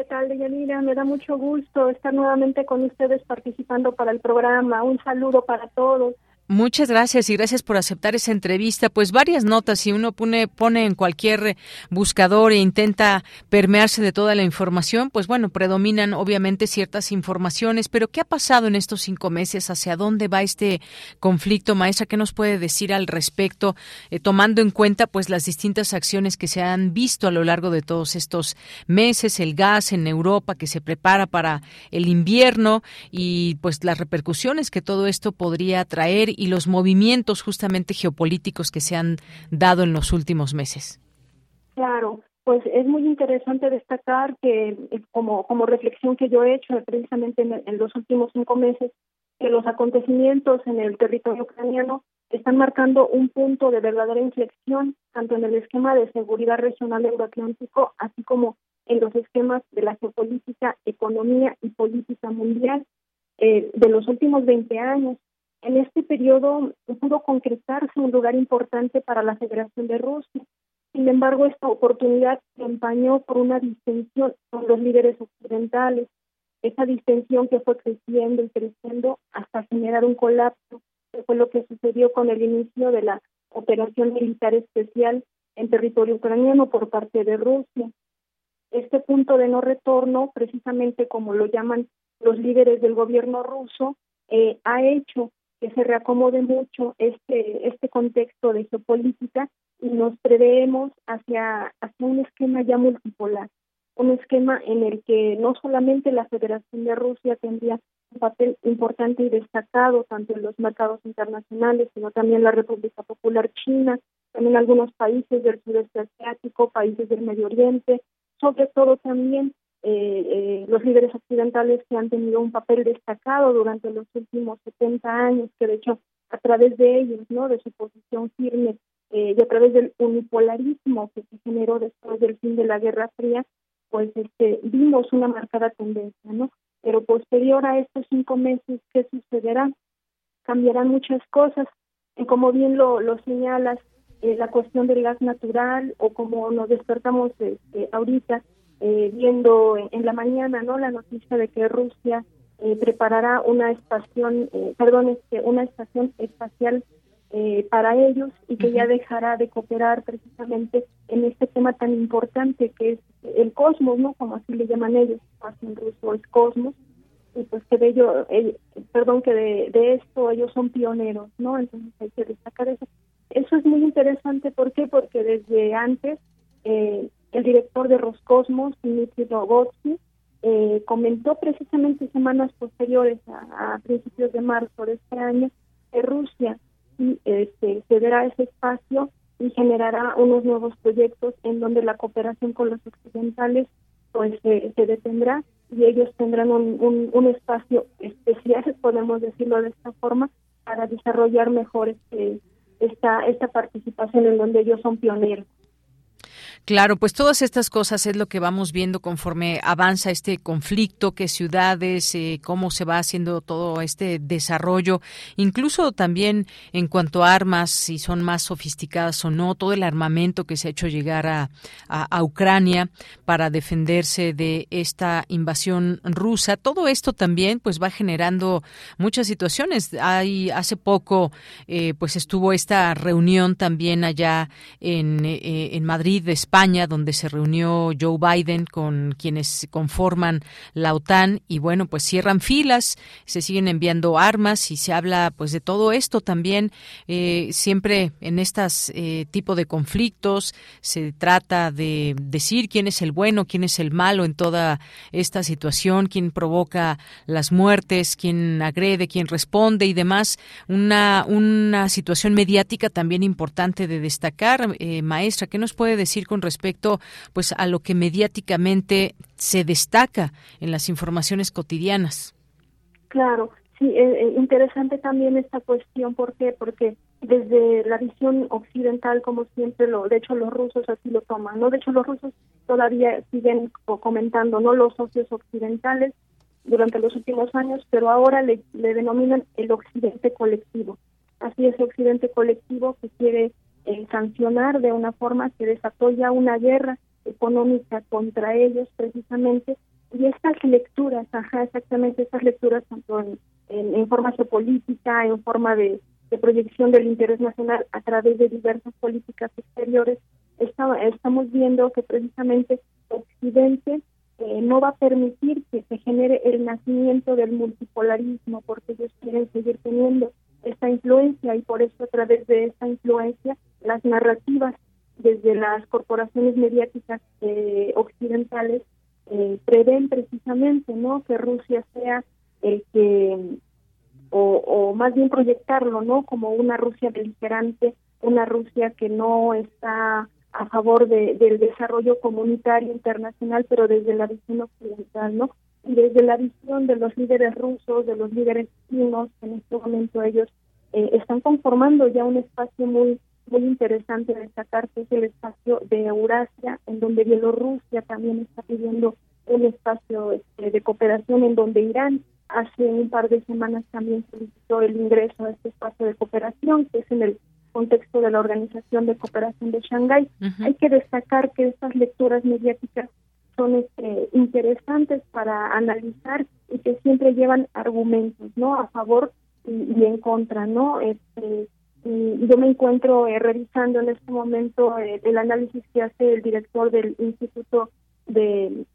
¿Qué tal, Deyanira? Me da mucho gusto estar nuevamente con ustedes participando para el programa. Un saludo para todos. Muchas gracias y gracias por aceptar esa entrevista. Pues varias notas, si uno pone, pone en cualquier buscador e intenta permearse de toda la información, pues bueno, predominan obviamente ciertas informaciones. Pero ¿qué ha pasado en estos cinco meses? ¿Hacia dónde va este conflicto, maestra? ¿Qué nos puede decir al respecto, eh, tomando en cuenta pues las distintas acciones que se han visto a lo largo de todos estos meses, el gas en Europa que se prepara para el invierno y pues las repercusiones que todo esto podría traer y los movimientos justamente geopolíticos que se han dado en los últimos meses. Claro, pues es muy interesante destacar que como, como reflexión que yo he hecho precisamente en, los últimos cinco meses, que los acontecimientos en el territorio ucraniano están marcando un punto de verdadera inflexión, tanto en el esquema de seguridad regional euroatlántico, así como en los esquemas de la geopolítica, economía y política mundial eh, de los últimos 20 años. En este periodo pudo concretarse un lugar importante para la Federación de Rusia. Sin embargo, esta oportunidad se empañó por una distensión con los líderes occidentales, esa distensión que fue creciendo y creciendo hasta generar un colapso, que fue lo que sucedió con el inicio de la operación militar especial en territorio ucraniano por parte de Rusia. Este punto de no retorno, precisamente como lo llaman los líderes del gobierno ruso, eh, ha hecho que se reacomode mucho este, este contexto de geopolítica y nos preveemos hacia, hacia un esquema ya multipolar, un esquema en el que no solamente la Federación de Rusia tendría un papel importante y destacado tanto en los mercados internacionales, sino también la República Popular China, también algunos países del sudeste asiático, países del Medio Oriente, sobre todo también eh, eh, los líderes occidentales que han tenido un papel destacado durante los últimos 70 años, que de hecho a través de ellos, no, de su posición firme eh, y a través del unipolarismo que se generó después del fin de la Guerra Fría, pues este vimos una marcada tendencia, ¿no? Pero posterior a estos cinco meses, ¿qué sucederá? Cambiarán muchas cosas, y como bien lo, lo señalas, eh, la cuestión del gas natural o como nos despertamos este, ahorita, eh, viendo en, la mañana no la noticia de que Rusia eh, preparará una estación eh, perdón este, una estación espacial para ellos y que ya dejará de cooperar precisamente en este tema tan importante que es el cosmos no como así le llaman ellos en ruso es cosmos y pues que de ello perdón que de, de esto ellos son pioneros no entonces hay que destacar eso. Eso es muy interesante ¿por qué? porque desde antes eh, el director de Roscosmos, Dmitry Rogotsky, eh, comentó precisamente semanas posteriores a, principios de marzo de este año que Rusia este, cederá ese espacio y generará unos nuevos proyectos en donde la cooperación con los occidentales pues se detendrá y ellos tendrán un, un, espacio especial, *laughs* podemos decirlo de esta forma, para desarrollar mejor este, esta, esta participación en donde ellos son pioneros. Claro, pues todas estas cosas es lo que vamos viendo conforme avanza este conflicto, qué ciudades, eh, cómo se va haciendo todo este desarrollo, incluso también en cuanto a armas, si son más sofisticadas o no, todo el armamento que se ha hecho llegar a, a, Ucrania para defenderse de esta invasión rusa. Todo esto también pues va generando muchas situaciones. Hay hace poco eh, pues estuvo esta reunión también allá en, eh, en Madrid, España, donde se reunió Joe Biden con quienes conforman la OTAN y bueno, pues cierran filas, se siguen enviando armas y se habla pues de todo esto también. Eh, siempre en estas eh, tipo de conflictos se trata de decir quién es el bueno, quién es el malo en toda esta situación, quién provoca las muertes, quién agrede, quién responde y demás. Una, una situación mediática también importante de destacar. Eh, maestra, ¿qué nos puede decir con respecto pues a lo que mediáticamente se destaca en las informaciones cotidianas. Claro, sí, eh, eh, interesante también esta cuestión, ¿por qué? Porque desde la visión occidental, como siempre lo, de hecho los rusos así lo toman, ¿no? De hecho los rusos todavía siguen comentando, ¿no? Los socios occidentales durante los últimos años, pero ahora le, denominan el occidente colectivo. Así es, occidente colectivo que quiere eh, sancionar de una forma que desató ya una guerra económica contra ellos precisamente. Y estas lecturas, ajá, exactamente estas lecturas tanto en, forma geopolítica, en forma de, proyección del interés nacional a través de diversas políticas exteriores, estamos viendo que precisamente Occidente eh, no va a permitir que se genere el nacimiento del multipolarismo porque ellos quieren seguir teniendo esta influencia y por eso a través de esta influencia las narrativas desde las corporaciones mediáticas eh, occidentales eh, prevén precisamente no que Rusia sea el que o, más bien proyectarlo no como una Rusia beligerante una Rusia que no está a favor de, del desarrollo comunitario internacional pero desde la visión occidental no y desde la visión de los líderes rusos de los líderes chinos en este momento ellos eh, están conformando ya un espacio muy muy interesante destacar que es el espacio de Eurasia, en donde Bielorrusia también está pidiendo un espacio este, de cooperación, en donde Irán hace un par de semanas también solicitó el ingreso a este espacio de cooperación, que es en el contexto de la Organización de Cooperación de Shanghái. Hay que destacar que estas lecturas mediáticas son este, interesantes para analizar y que siempre llevan argumentos, ¿no? A favor y, y en contra, ¿no? Este, y yo me encuentro eh, revisando en este momento eh, el análisis que hace el director del Instituto de,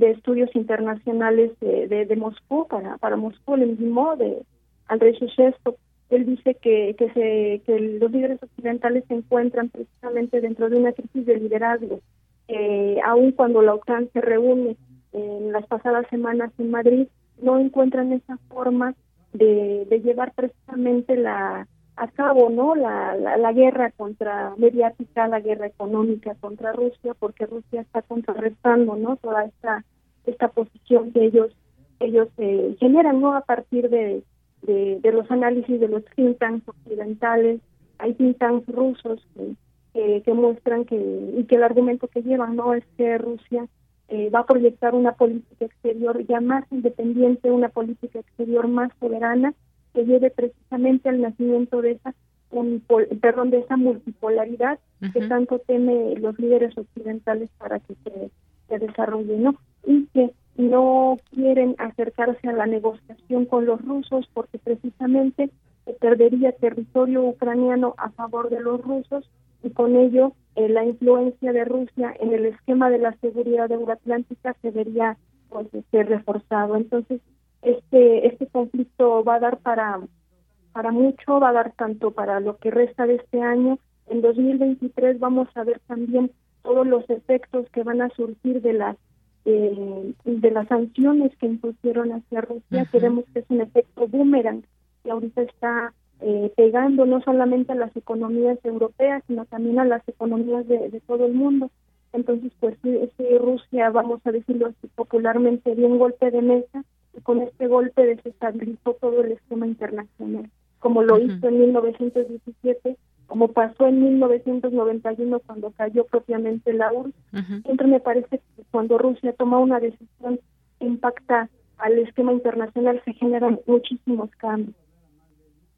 Estudios Internacionales de, Moscú, para, Moscú, el mismo de Andrés Sheshevsky. Él dice que, que, se, que los líderes occidentales se encuentran precisamente dentro de una crisis de liderazgo. Eh, aun cuando la OTAN se reúne en las pasadas semanas en Madrid, no encuentran esa forma de, de llevar precisamente la, a cabo no la, la, guerra contra mediática la guerra económica contra Rusia porque Rusia está contrarrestando no toda esta esta posición que ellos ellos eh, generan no a partir de, de, los análisis de los think tanks occidentales. Hay think tanks rusos que, que, muestran que y que el argumento que llevan no es que Rusia eh, va a proyectar una política exterior ya más independiente una política exterior más soberana que lleve precisamente al nacimiento de esa perdón de esa multipolaridad que tanto teme los líderes occidentales para que se, se desarrolle no y que no quieren acercarse a la negociación con los rusos porque precisamente se perdería territorio ucraniano a favor de los rusos y con ello eh, la influencia de Rusia en el esquema de la seguridad euroatlántica se vería pues ser reforzado entonces este este conflicto va a dar para para mucho, va a dar tanto para lo que resta de este año. En 2023 vamos a ver también todos los efectos que van a surgir de las eh, de las sanciones que impusieron hacia Rusia. Queremos que es un efecto boomerang que ahorita está eh, pegando no solamente a las economías europeas, sino también a las economías de, de todo el mundo. Entonces, pues si Rusia, vamos a decirlo así popularmente, dio un golpe de mesa, con este golpe desestabilizó todo el esquema internacional, como lo hizo en 1917 como pasó en 1991 cuando cayó propiamente la URSS. Siempre me parece que cuando Rusia toma una decisión impacta al esquema internacional se generan muchísimos cambios.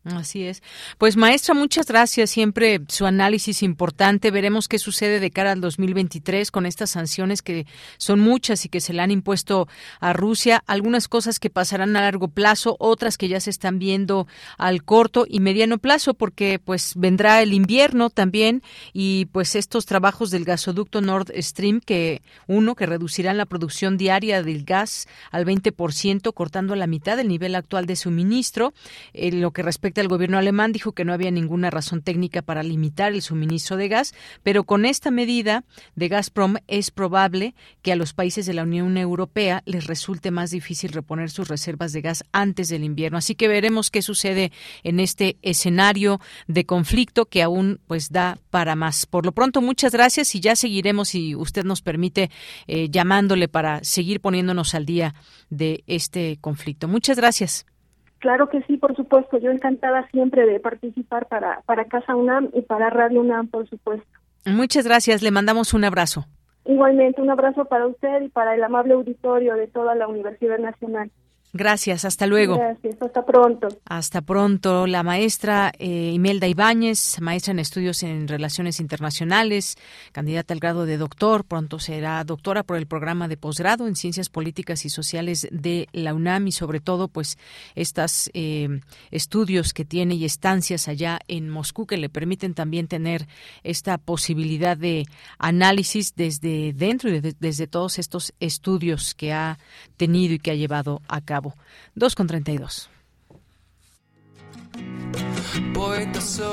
Así es. Pues maestra, muchas gracias. Siempre su análisis importante. Veremos qué sucede de cara al 2023 con estas sanciones que son muchas y que se le han impuesto a Rusia. Algunas cosas que pasarán a largo plazo, otras que ya se están viendo al corto y mediano plazo, porque pues vendrá el invierno también y pues estos trabajos del gasoducto Nord Stream, que uno que reducirán la producción diaria del gas al 20%, cortando a la mitad del nivel actual de suministro, en lo que respecta el gobierno alemán dijo que no había ninguna razón técnica para limitar el suministro de gas, pero con esta medida de Gazprom es probable que a los países de la Unión Europea les resulte más difícil reponer sus reservas de gas antes del invierno. Así que veremos qué sucede en este escenario de conflicto que aún pues da para más. Por lo pronto, muchas gracias y ya seguiremos, si usted nos permite, eh, llamándole para seguir poniéndonos al día de este conflicto. Muchas gracias. Claro que sí, por supuesto. Yo encantada siempre de participar para, para Casa UNAM y para Radio UNAM, por supuesto. Muchas gracias. Le mandamos un abrazo. Igualmente, un abrazo para usted y para el amable auditorio de toda la Universidad Nacional. Gracias, hasta luego. Gracias, hasta pronto. Hasta pronto. La maestra eh, Imelda Ibáñez, maestra en estudios en relaciones internacionales, candidata al grado de doctor, pronto será doctora por el programa de posgrado en ciencias políticas y sociales de la UNAM y sobre todo pues estos eh, estudios que tiene y estancias allá en Moscú que le permiten también tener esta posibilidad de análisis desde dentro y desde todos estos estudios que ha tenido y que ha llevado a cabo. 2 con 32. Poeta soy,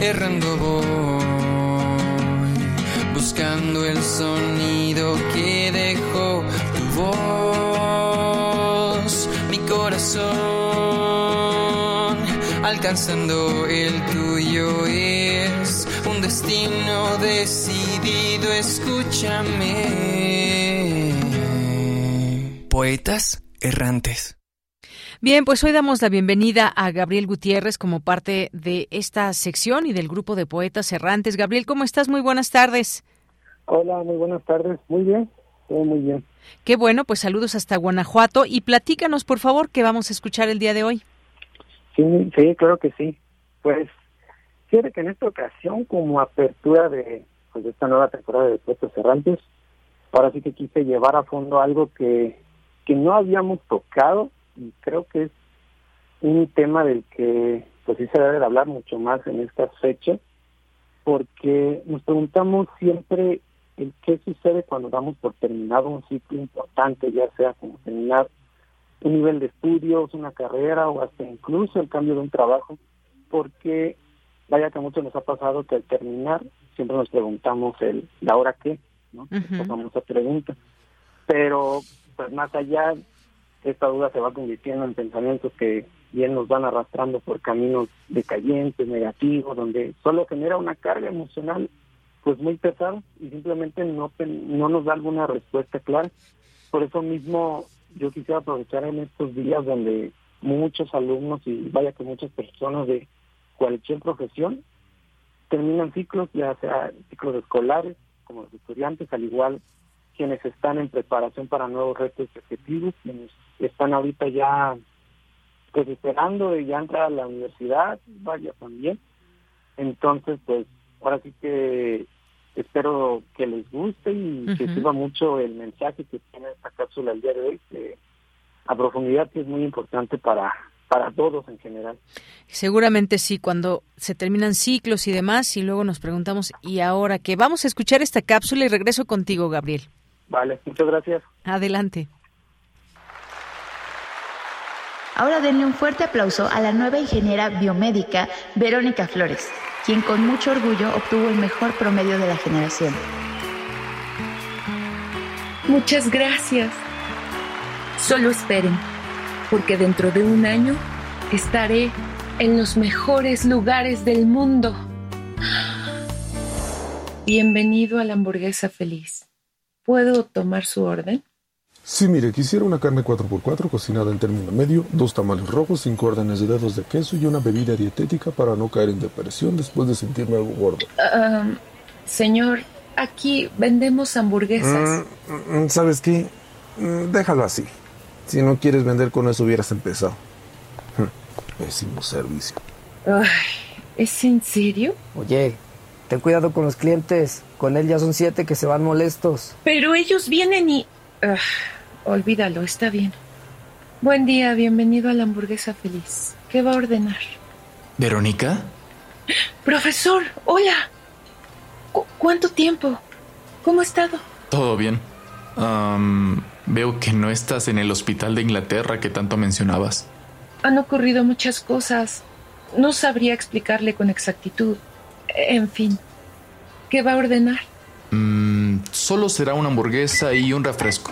errando voy, buscando el sonido que dejó tu voz, mi corazón, alcanzando el tuyo es un destino decidido, escúchame poetas errantes. Bien, pues hoy damos la bienvenida a Gabriel Gutiérrez como parte de esta sección y del grupo de poetas errantes. Gabriel, ¿cómo estás? Muy buenas tardes. Hola, muy buenas tardes. Muy bien, todo muy bien. Qué bueno, pues saludos hasta Guanajuato y platícanos, por favor, qué vamos a escuchar el día de hoy. Sí, sí, claro que sí. Pues quiere que en esta ocasión, como apertura de, pues, de esta nueva temporada de Poetas Errantes, ahora sí que quise llevar a fondo algo que que no habíamos tocado y creo que es un tema del que pues sí se debe de hablar mucho más en estas fechas porque nos preguntamos siempre el qué sucede cuando damos por terminado un ciclo importante, ya sea como terminar un nivel de estudios, una carrera o hasta incluso el cambio de un trabajo, porque vaya que mucho nos ha pasado que al terminar siempre nos preguntamos el ¿la hora qué? ¿no? Uh esa pregunta. Pero pues más allá, esta duda se va convirtiendo en pensamientos que bien nos van arrastrando por caminos decayentes, negativos, donde solo genera una carga emocional pues muy pesada y simplemente no, no nos da alguna respuesta clara. Por eso mismo yo quisiera aprovechar en estos días donde muchos alumnos y vaya que muchas personas de cualquier profesión terminan ciclos, ya sea ciclos escolares como los estudiantes, al igual quienes están en preparación para nuevos retos y objetivos, quienes están ahorita ya pues esperando de ya entrar a la universidad, vaya también. Entonces, pues ahora sí que espero que les guste y que sirva mucho el mensaje que tiene esta cápsula el día de hoy, que a profundidad que es muy importante para para todos en general. Seguramente sí, cuando se terminan ciclos y demás, y luego nos preguntamos, ¿y ahora qué? Vamos a escuchar esta cápsula y regreso contigo, Gabriel. Vale, muchas gracias. Adelante. Ahora denle un fuerte aplauso a la nueva ingeniera biomédica Verónica Flores, quien con mucho orgullo obtuvo el mejor promedio de la generación. Muchas gracias. Solo esperen, porque dentro de un año estaré en los mejores lugares del mundo. Bienvenido a la hamburguesa feliz. ¿Puedo tomar su orden? Sí, mire, quisiera una carne 4x4 cocinada en término medio, dos tamales rojos, cinco órdenes de dedos de queso y una bebida dietética para no caer en depresión después de sentirme algo gordo. Ah, señor, aquí vendemos hamburguesas. Mm, mm, ¿Sabes qué? Mm, Déjalo así. Si no quieres vender con eso hubieras empezado. Hm, Pésimo servicio. Ay, ¿Es en serio? Oye, ten cuidado con los clientes. Con él ya son siete que se van molestos. Pero ellos vienen y... Ah, olvídalo, está bien. Buen día, bienvenido a la hamburguesa feliz. ¿Qué va a ordenar? ¿Verónica? Profesor, hola. ¿Cu- ¿Cuánto tiempo? ¿Cómo ha estado? ¿Todo bien? Veo que no estás en el hospital de Inglaterra que tanto mencionabas. Han ocurrido muchas cosas. No sabría explicarle con exactitud. En fin, ¿qué va a ordenar? Mm, solo será una hamburguesa y un refresco.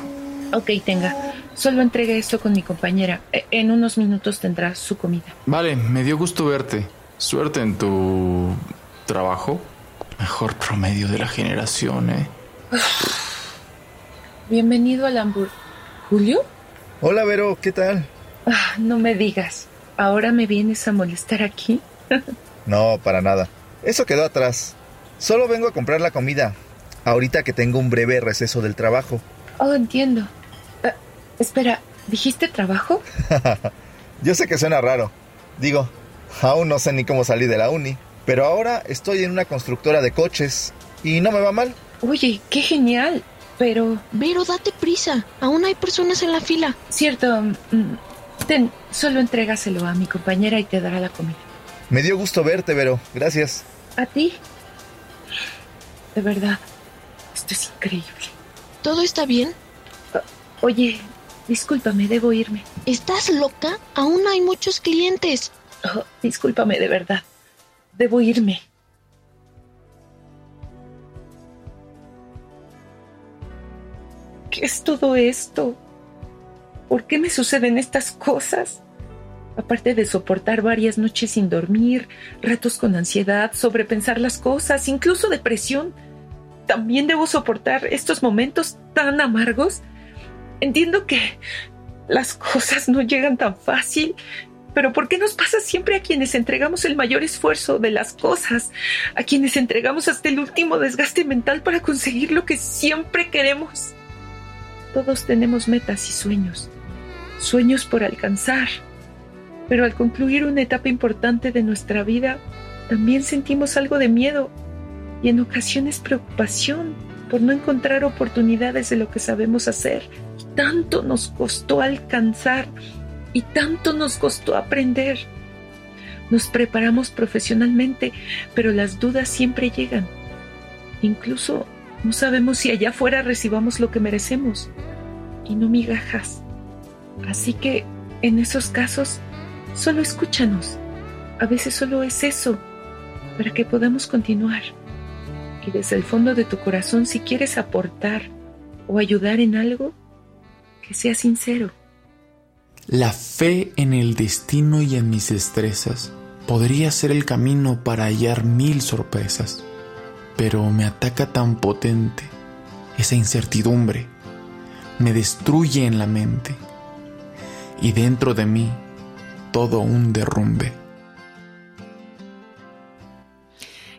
Ok, tenga. Solo entregue esto con mi compañera. E- En unos minutos tendrá su comida. Vale, me dio gusto verte. Suerte en tu trabajo. Mejor promedio de la generación, ¿eh? *sighs* Bienvenido al Hambur... ¿Julio? Hola, Vero, ¿qué tal? Ah, no me digas. ¿Ahora me vienes a molestar aquí? *laughs* No, para nada. Eso quedó atrás. Solo vengo a comprar la comida. Ahorita que tengo un breve receso del trabajo. Oh, entiendo. Ah, espera, ¿dijiste trabajo? *laughs* Yo sé que suena raro. Digo, aún no sé ni cómo salí de la uni. Pero ahora estoy en una constructora de coches. Y no me va mal. Oye, qué genial. Pero... Vero, date prisa. Aún hay personas en la fila. Cierto. mm, Ten, solo entrégaselo a mi compañera y te dará la comida. Me dio gusto verte, Vero. Gracias. ¿A ti? De verdad, esto es increíble. ¿Todo está bien? Oye, discúlpame, debo irme. ¿Estás loca? Aún hay muchos clientes. Oh, discúlpame, de verdad. Debo irme. ¿Qué es todo esto? ¿Por qué me suceden estas cosas? Aparte de soportar varias noches sin dormir, ratos con ansiedad, sobrepensar las cosas, incluso depresión, también debo soportar estos momentos tan amargos. Entiendo que las cosas no llegan tan fácil, pero ¿por qué nos pasa siempre a quienes entregamos el mayor esfuerzo de las cosas? A quienes entregamos hasta el último desgaste mental para conseguir lo que siempre queremos. Todos tenemos metas y sueños, sueños por alcanzar, pero al concluir una etapa importante de nuestra vida, también sentimos algo de miedo y en ocasiones preocupación por no encontrar oportunidades de lo que sabemos hacer. Tanto nos costó alcanzar y tanto nos costó aprender. Nos preparamos profesionalmente, pero las dudas siempre llegan. Incluso no sabemos si allá afuera recibamos lo que merecemos y no migajas. Así que en esos casos, solo escúchanos. A veces solo es eso, para que podamos continuar. Y desde el fondo de tu corazón, si quieres aportar o ayudar en algo, que sea sincero. La fe en el destino y en mis destrezas podría ser el camino para hallar mil sorpresas, pero me ataca tan potente esa incertidumbre, me destruye en la mente y dentro de mí todo un derrumbe.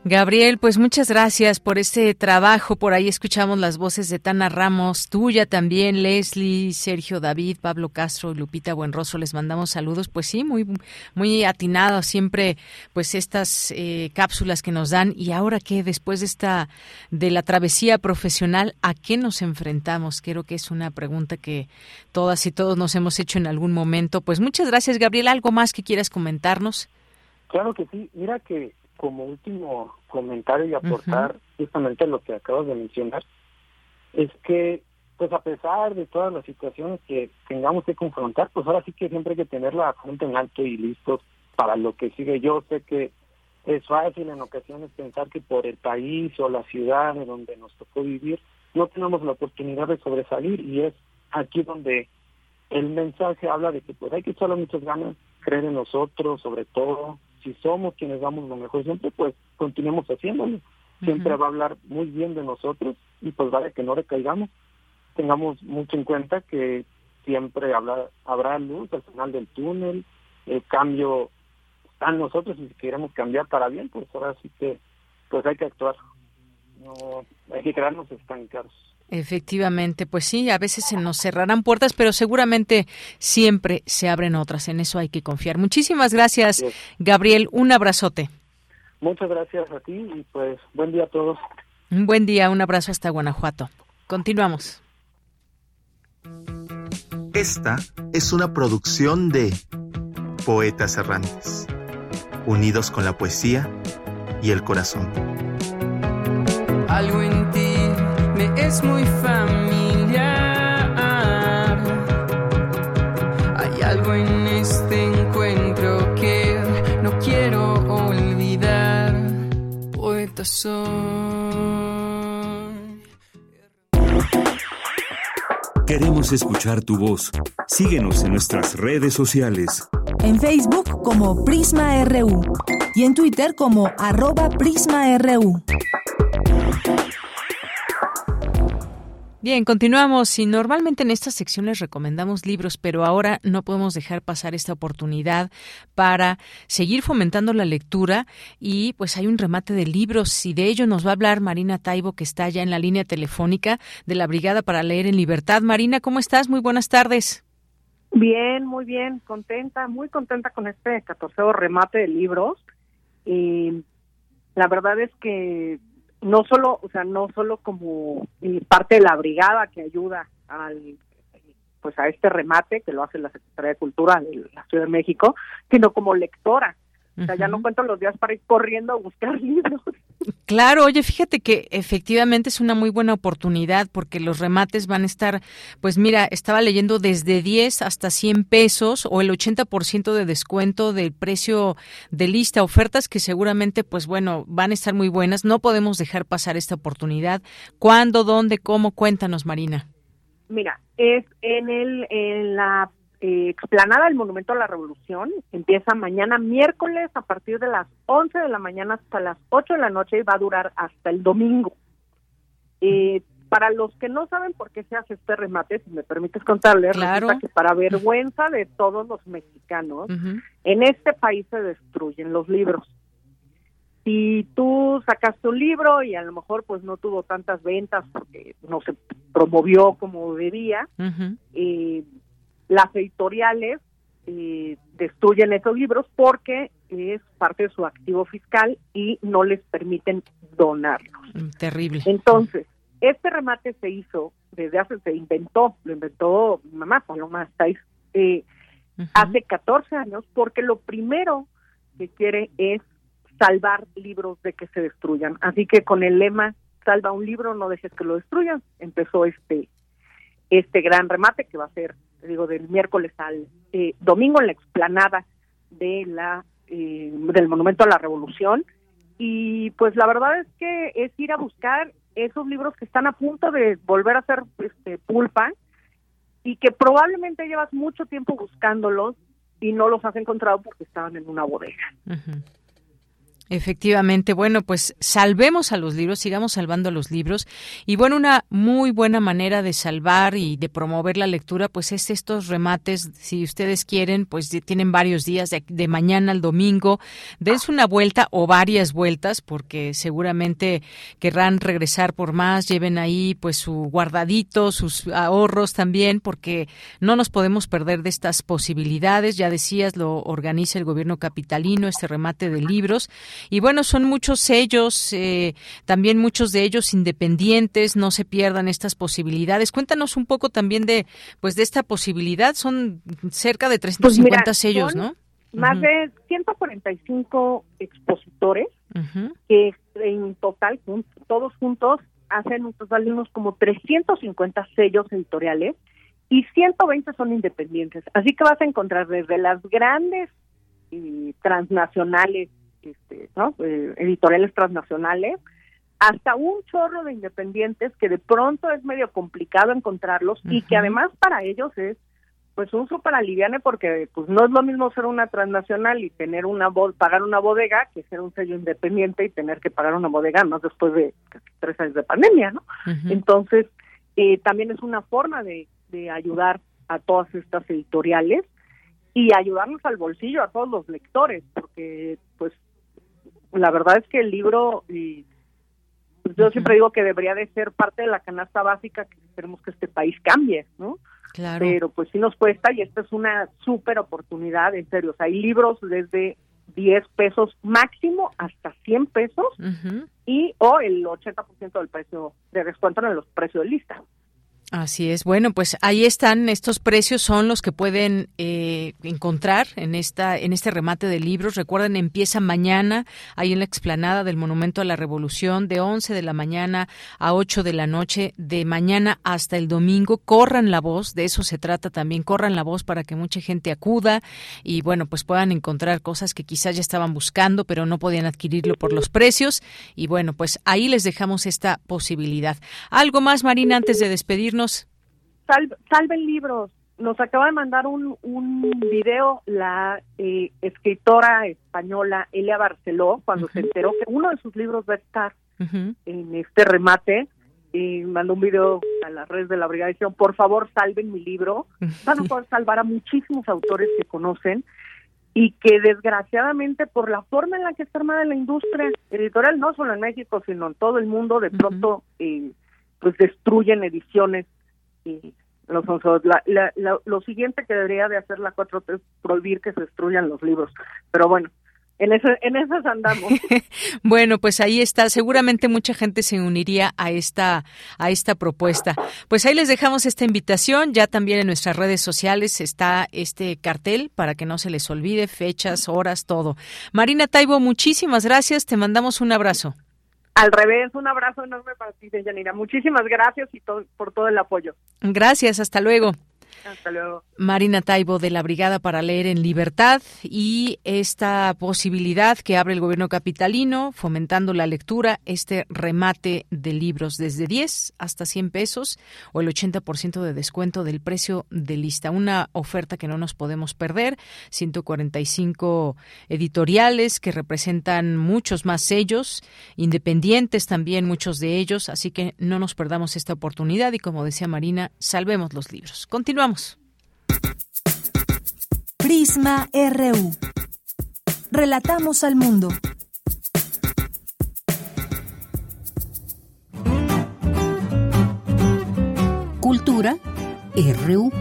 Gabriel, pues muchas gracias por este trabajo. Por ahí escuchamos las voces de Tana Ramos, tuya también, Leslie, Sergio David, Pablo Castro, Lupita Buenroso. Les mandamos saludos. Pues sí, muy, muy atinado siempre, pues estas eh, cápsulas que nos dan. Y ahora que después de esta, de la travesía profesional, ¿a qué nos enfrentamos? Creo que es una pregunta que todas y todos nos hemos hecho en algún momento. Pues muchas gracias, Gabriel. ¿Algo más que quieras comentarnos? Claro que sí. Mira que como último comentario y aportar justamente lo que acabas de mencionar, es que pues a pesar de todas las situaciones que tengamos que confrontar, pues ahora sí que siempre hay que tener la frente en alto y listos para lo que sigue. Yo sé que es fácil en ocasiones pensar que por el país o la ciudad en donde nos tocó vivir no tenemos la oportunidad de sobresalir y es aquí donde el mensaje habla de que pues hay que echarle muchas ganas, creer en nosotros, sobre todo, si somos quienes damos lo mejor siempre, pues continuemos haciéndolo. Siempre va a hablar muy bien de nosotros y pues vale que no recaigamos. tengamos mucho en cuenta que siempre habrá, habrá luz al final del túnel, el cambio está en nosotros y si queremos cambiar para bien, pues ahora sí que pues hay que actuar, no hay que quedarnos estancados. Efectivamente, pues sí, a veces se nos cerrarán puertas, pero seguramente siempre se abren otras. En eso hay que confiar. Muchísimas gracias, Gabriel. Un abrazote. Muchas gracias a ti y pues buen día a todos. Un buen día, un abrazo hasta Guanajuato. Continuamos. Esta es una producción de Poetas Errantes, unidos con la poesía y el corazón. Algo es muy familiar. Hay algo en este encuentro que no quiero olvidar. Poeta soy. Queremos escuchar tu voz. Síguenos en nuestras redes sociales. En Facebook como Prisma RU y en Twitter como arroba PrismaRU. Bien, continuamos y normalmente en estas secciones recomendamos libros, pero ahora no podemos dejar pasar esta oportunidad para seguir fomentando la lectura y pues hay un remate de libros y de ello nos va a hablar Marina Taibo que está ya en la línea telefónica de la Brigada para Leer en Libertad. Marina, ¿cómo estás? Muy buenas tardes. Bien, muy bien, contenta, muy contenta con este 14 remate de libros. Y la verdad es que no solo, o sea, no solo como eh, parte de la brigada que ayuda al pues a este remate que lo hace la Secretaría de Cultura de la Ciudad de México, sino como lectora. O sea, ya no cuento los días para ir corriendo a buscar *laughs* libros. Claro, oye, fíjate que efectivamente es una muy buena oportunidad porque los remates van a estar, pues mira, estaba leyendo desde 10 hasta 100 pesos o el 80% de descuento del precio de lista, ofertas que seguramente, pues bueno, van a estar muy buenas. No podemos dejar pasar esta oportunidad. ¿Cuándo, dónde, cómo? Cuéntanos, Marina. Mira, es en el en la eh, explanada del Monumento a la Revolución. Empieza mañana miércoles a partir de las 11 de la mañana hasta las 8 de la noche y va a durar hasta el domingo. Eh, para los que no saben por qué se hace este remate, si me permites contarles, Claro. resulta que para vergüenza de todos los mexicanos, en este país se destruyen los libros. Si tú sacaste un libro y a lo mejor pues no tuvo tantas ventas porque no se promovió como debía, eh, las editoriales eh, destruyen esos libros porque es parte de su activo fiscal y no les permiten donarlos. Terrible. Entonces, este remate se hizo desde hace, se inventó, lo inventó mi mamá, Paloma Estáis, eh, hace 14 años, porque lo primero que quiere es salvar libros de que se destruyan. Así que con el lema salva un libro, no dejes que lo destruyan, empezó este este gran remate que va a ser, digo, del miércoles al eh, domingo en la explanada de la eh, del Monumento a la Revolución. Y pues la verdad es que es ir a buscar esos libros que están a punto de volver a ser este, pulpa y que probablemente llevas mucho tiempo buscándolos y no los has encontrado porque estaban en una bodega. Ujú. Efectivamente, bueno, pues salvemos a los libros, sigamos salvando a los libros. Y bueno, una muy buena manera de salvar y de promover la lectura, pues es estos remates, si ustedes quieren, pues tienen varios días, de, de mañana al domingo. Dense una vuelta o varias vueltas, porque seguramente querrán regresar por más, lleven ahí pues su guardadito, sus ahorros también, porque no nos podemos perder de estas posibilidades. Ya decías, lo organiza el gobierno capitalino, este remate de libros. Y bueno, son muchos sellos, eh, también muchos de ellos independientes, no se pierdan estas posibilidades. Cuéntanos un poco también de, pues, de esta posibilidad. Son cerca de 350 Pues mira, sellos, ¿no? Más Ujú. de 145 expositores que en total, todos juntos, hacen un total de unos como 350 sellos editoriales y 120 son independientes. Así que vas a encontrar desde las grandes eh, transnacionales, este, ¿no? Eh, editoriales transnacionales, hasta un chorro de independientes que de pronto es medio complicado encontrarlos y que además para ellos es pues un súper aliviane porque pues no es lo mismo ser una transnacional y tener una pagar una bodega que ser un sello independiente y tener que pagar una bodega más después de casi tres años de pandemia, ¿no? Entonces, eh, también es una forma de, de ayudar a todas estas editoriales y ayudarnos al bolsillo a todos los lectores, porque pues la verdad es que el libro, y, pues, yo siempre digo que debería de ser parte de la canasta básica que queremos que este país cambie, ¿no? Claro. Pero pues sí nos cuesta y esta es una súper oportunidad, en serio. O sea, hay libros desde 10 pesos máximo hasta 100 pesos y o el 80% del precio de descuento en los precios de lista. Así es. Bueno, pues ahí están. Estos precios son los que pueden eh, encontrar en esta en este remate de libros. Recuerden, empieza mañana ahí en la explanada del Monumento a la Revolución de 11 de la mañana a 8 de la noche de mañana hasta el domingo. Corran la voz, de eso se trata también. Corran la voz para que mucha gente acuda y bueno, pues puedan encontrar cosas que quizás ya estaban buscando, pero no podían adquirirlo por los precios. Y bueno, pues ahí les dejamos esta posibilidad. Algo más, Marina, antes de despedirnos salven libros. Nos acaba de mandar un, un video la eh, escritora española Elia Barceló cuando se enteró que uno de sus libros va a estar en este remate y mandó un video a las redes de la brigada y dijeron, por favor salven mi libro. Van a poder salvar a muchísimos autores que conocen y que desgraciadamente por la forma en la que está armada la industria editorial, no solo en México, sino en todo el mundo, de pronto eh, pues destruyen ediciones y los la, lo siguiente que debería de hacer la 4 es prohibir que se destruyan los libros. Pero bueno, en, ese, en esas andamos. *laughs* bueno, pues ahí está. Seguramente mucha gente se uniría a esta, a esta propuesta. Pues ahí les dejamos esta invitación. Ya también en nuestras redes sociales está este cartel para que no se les olvide fechas, horas, todo. Marina Taibo, muchísimas gracias. Te mandamos un abrazo. Al revés, un abrazo enorme para ti, Yanira. Muchísimas gracias y por todo el apoyo. Gracias, hasta luego. Hasta luego. Marina Taibo de la Brigada para Leer en Libertad y esta posibilidad que abre el gobierno capitalino fomentando la lectura, este remate de libros desde 10 hasta 100 pesos o el 80% de descuento del precio de lista. Una oferta que no nos podemos perder. 145 editoriales que representan muchos más sellos, independientes también muchos de ellos, así que no nos perdamos esta oportunidad y como decía Marina, salvemos los libros. Continuamos. Prisma RU. Relatamos al mundo. Cultura RU.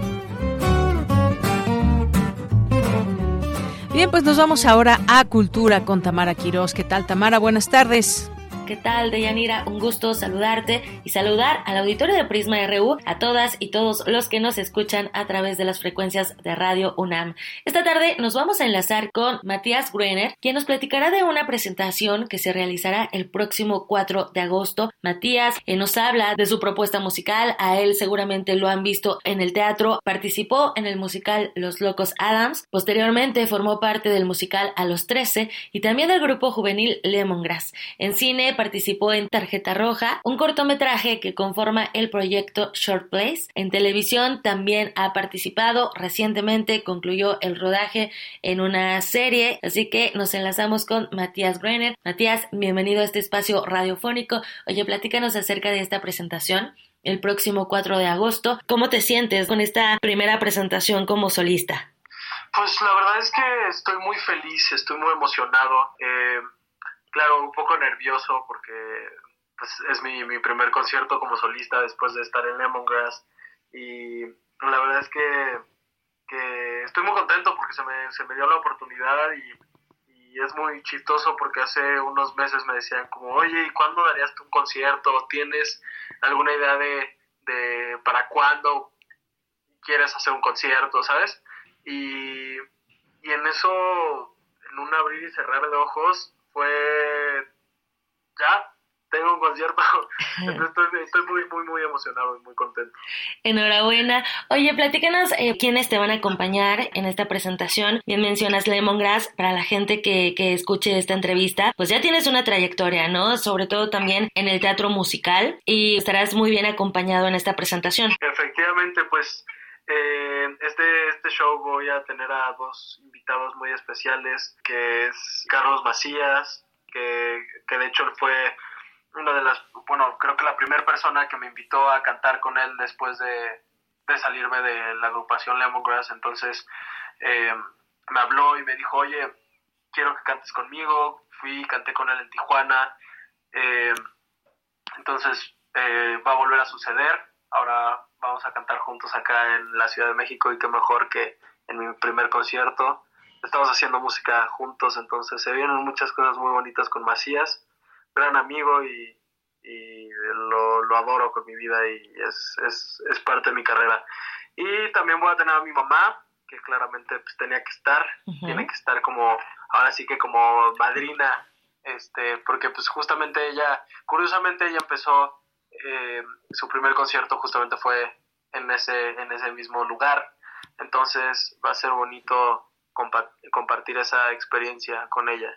Bien, pues nos vamos ahora a Cultura con Tamara Quirós. ¿Qué tal, Tamara? Buenas tardes. ¿Qué tal, Deyanira? Un gusto saludarte y saludar al auditorio de Prisma RU, a todas y todos los que nos escuchan a través de las frecuencias de Radio UNAM. Esta tarde nos vamos a enlazar con Matías Gruener, quien nos platicará de una presentación que se realizará el próximo 4 de agosto. Matías eh, nos habla de su propuesta musical, a él seguramente lo han visto en el teatro, participó en el musical Los Locos Adams, posteriormente formó parte del musical A los 13 y también del grupo juvenil Lemongrass. En cine participó en Tarjeta Roja, un cortometraje que conforma el proyecto Short Place. En televisión también ha participado, recientemente concluyó el rodaje en una serie, así que nos enlazamos con Matías Brenner. Matías, bienvenido a este espacio radiofónico. Oye, platícanos acerca de esta presentación el próximo 4 de agosto. ¿Cómo te sientes con esta primera presentación como solista? Pues la verdad es que estoy muy feliz, estoy muy emocionado. Eh, claro, un poco nervioso porque pues, es mi, mi primer concierto como solista después de estar en Lemongrass y la verdad es que, que estoy muy contento porque se me, se me dio la oportunidad y, es muy chistoso porque hace unos meses me decían como, oye, ¿y cuándo darías tú un concierto? ¿Tienes alguna idea de, de para cuándo quieres hacer un concierto, sabes? Y, y en eso, en un abrir y cerrar de ojos, fue ya tengo un concierto. *laughs* estoy, muy, muy, muy emocionado y muy contento. Enhorabuena. Oye, platícanos eh, quiénes te van a acompañar en esta presentación. Bien mencionas Lemongrass. Para la gente que, que escuche esta entrevista, pues ya tienes una trayectoria, ¿no? Sobre todo también en el teatro musical y estarás muy bien acompañado en esta presentación. Efectivamente, pues eh, este, este show voy a tener a dos invitados muy especiales, que es Carlos Macías, que, que de hecho fue una de las, bueno, creo que la primera persona que me invitó a cantar con él después de, de salirme de la agrupación Lemongrass. Entonces eh, me habló y me dijo, oye, quiero que cantes conmigo. Fui, canté con él en Tijuana. Eh, entonces eh, va a volver a suceder. Ahora vamos a cantar juntos acá en la Ciudad de México y qué mejor que en mi primer concierto. Estamos haciendo música juntos, entonces se vienen muchas cosas muy bonitas con Macías, gran amigo y, lo, lo, adoro con mi vida y es, es, es, parte de mi carrera. Y también voy a tener a mi mamá, que claramente pues, tenía que estar, tiene que estar como, ahora sí que como madrina, este, porque pues justamente ella, curiosamente ella empezó, eh, su primer concierto justamente fue en ese, en ese mismo lugar, entonces va a ser bonito compartir esa experiencia con ella.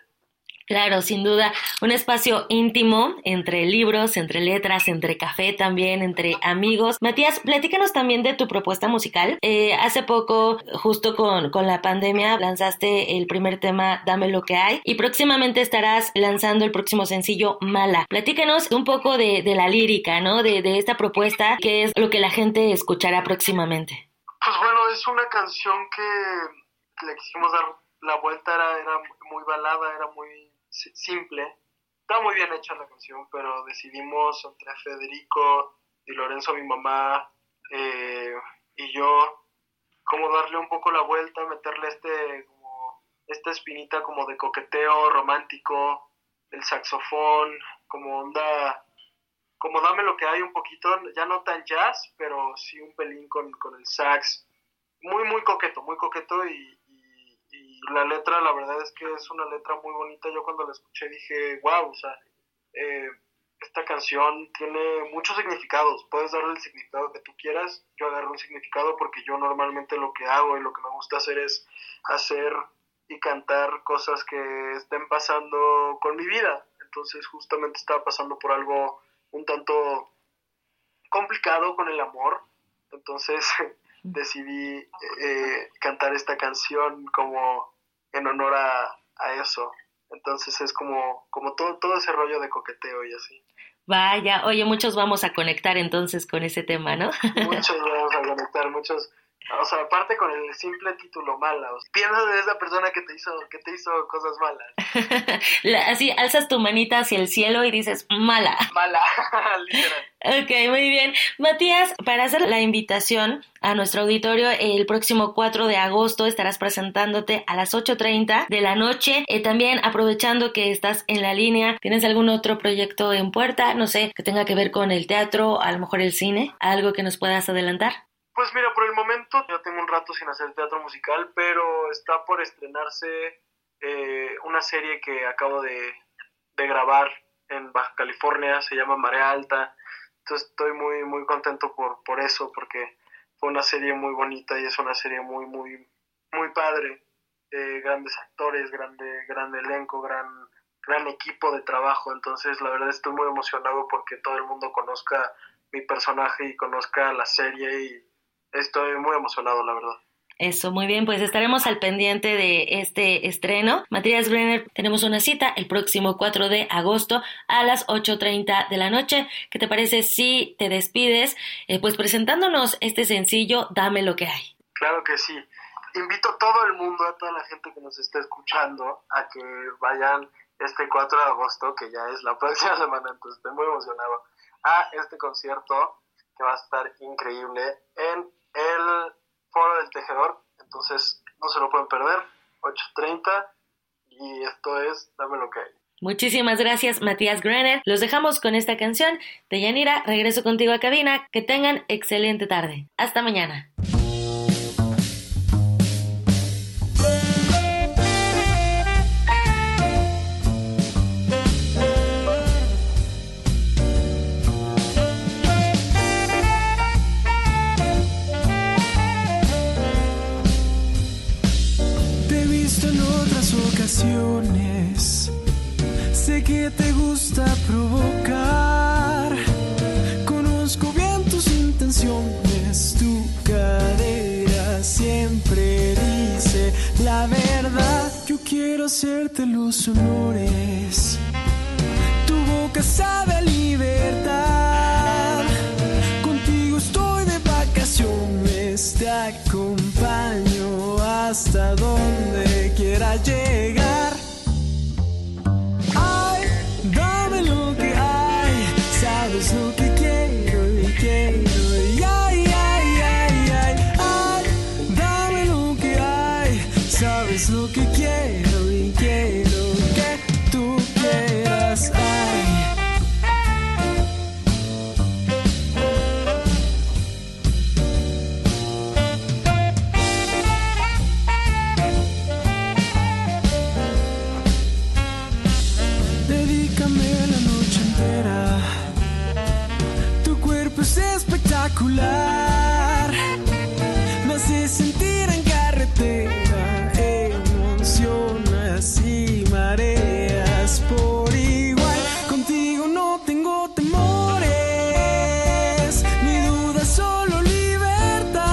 Claro, sin duda, un espacio íntimo entre libros, entre letras, entre café también, entre amigos. Matías, platícanos también de tu propuesta musical. Eh, hace poco, justo con, con la pandemia, lanzaste el primer tema Dame lo que hay y próximamente estarás lanzando el próximo sencillo Mala. Platícanos un poco de, de la lírica, ¿no? De, de esta propuesta, que es lo que la gente escuchará próximamente. Pues bueno, es una canción que le quisimos dar la vuelta, era, era muy balada, era muy simple. Está muy bien hecha la canción, pero decidimos entre Federico y Lorenzo, mi mamá, eh, y yo, como darle un poco la vuelta, meterle este, como, esta espinita como de coqueteo romántico, el saxofón, como onda, como dame lo que hay un poquito, ya no tan jazz, pero sí un pelín con, con el sax, muy, muy coqueto, muy coqueto y, la letra, la verdad es que es una letra muy bonita. Yo cuando la escuché dije, wow, o sea, eh, esta canción tiene muchos significados. Puedes darle el significado que tú quieras. Yo agarro un significado porque yo normalmente lo que hago y lo que me gusta hacer es hacer y cantar cosas que estén pasando con mi vida. Entonces justamente estaba pasando por algo un tanto complicado con el amor. Entonces *laughs* decidí eh, cantar esta canción como en honor a, eso. Entonces es como, como todo, todo ese rollo de coqueteo y así. Vaya, oye, muchos vamos a conectar entonces con ese tema, ¿no? Muchos *laughs* vamos a conectar, muchos o sea, aparte con el simple título mala. O piensas de esa persona que te hizo, que te hizo cosas malas. *laughs* así alzas tu manita hacia el cielo y dices mala. Mala, *laughs* literal. Ok, muy bien. Matías, para hacer la invitación a nuestro auditorio, el próximo 4 de agosto estarás presentándote a las 8.30 de la noche. Eh, también aprovechando que estás en la línea, ¿tienes algún otro proyecto en puerta? No sé, que tenga que ver con el teatro, a lo mejor el cine, algo que nos puedas adelantar. Pues mira, por el momento ya tengo un rato sin hacer teatro musical, pero está por estrenarse eh, una serie que acabo de, grabar en Baja California, se llama Marea Alta. Entonces estoy muy, muy contento por, por eso, porque fue una serie muy bonita y es una serie muy, muy, muy padre. Eh, grandes actores, grande, gran elenco, gran, gran equipo de trabajo. Entonces la verdad estoy muy emocionado porque todo el mundo conozca mi personaje y conozca la serie y estoy muy emocionado, la verdad. Eso, muy bien, pues estaremos al pendiente de este estreno. Matías Brenner, tenemos una cita el próximo 4 de agosto a las 8.30 de la noche. ¿Qué te parece si te despides, eh, pues presentándonos este sencillo, Dame lo que hay? Claro que sí. Invito a todo el mundo, a toda la gente que nos está escuchando, a que vayan este 4 de agosto, que ya es la *laughs* próxima semana, entonces estoy muy emocionado, a este concierto que va a estar increíble en el Foro del Tejedor, entonces no se lo pueden perder, 8.30 y esto es Dame lo que hay. Muchísimas gracias, Matías Grenner. Los dejamos con esta canción de Yanira. Regreso contigo a cabina. Que tengan excelente tarde. Hasta mañana. Sé que te gusta provocar. Conozco bien tus intenciones. Tu cadera siempre dice la verdad. Yo quiero hacerte los honores. Tu boca sabe a libertad. Contigo estoy de vacaciones, te acompaño hasta donde quieras llegar. Espectacular. Me hace sentir en carretera. Emociones y mareas por igual. Contigo no tengo temores. Ni dudas, solo libertad.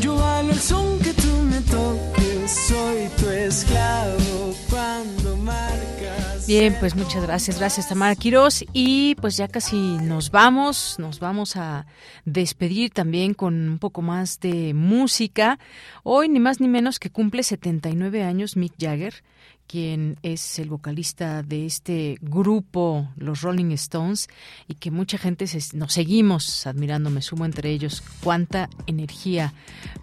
Yo bailo el son que tú me toques. Soy tu esclavo cuando marcas. Bien, pues muchas gracias, gracias Tamara Quiroz y pues ya casi nos vamos, nos vamos a despedir también con un poco más de música. Hoy ni más ni menos que cumple 79 años Mick Jagger, quien es el vocalista de este grupo, los Rolling Stones, y que mucha gente nos seguimos admirando, me sumo entre ellos, cuánta energía.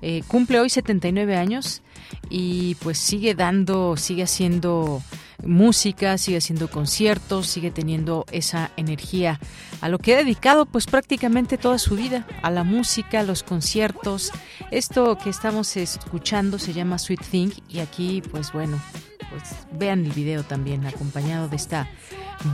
Eh, cumple hoy 79 años y pues sigue dando, sigue haciendo música, sigue haciendo conciertos, sigue teniendo esa energía a lo que ha dedicado pues prácticamente toda su vida, a la música, a los conciertos. Esto que estamos escuchando se llama Sweet Thing y aquí pues bueno, pues vean el video también acompañado de esta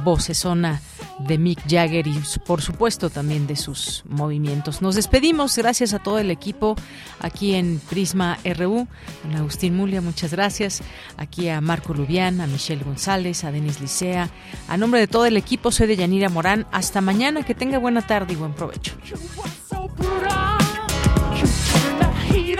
vocesona de Mick Jagger y por supuesto también de sus movimientos. Nos despedimos, gracias a todo el equipo aquí en Prisma RU, a Agustín Mulia, muchas gracias, aquí a Marco Lubián, a Michelle González, a Denis Licea, a nombre de todo el equipo soy de Yanira Morán, hasta mañana, que tenga buena tarde y buen provecho. heat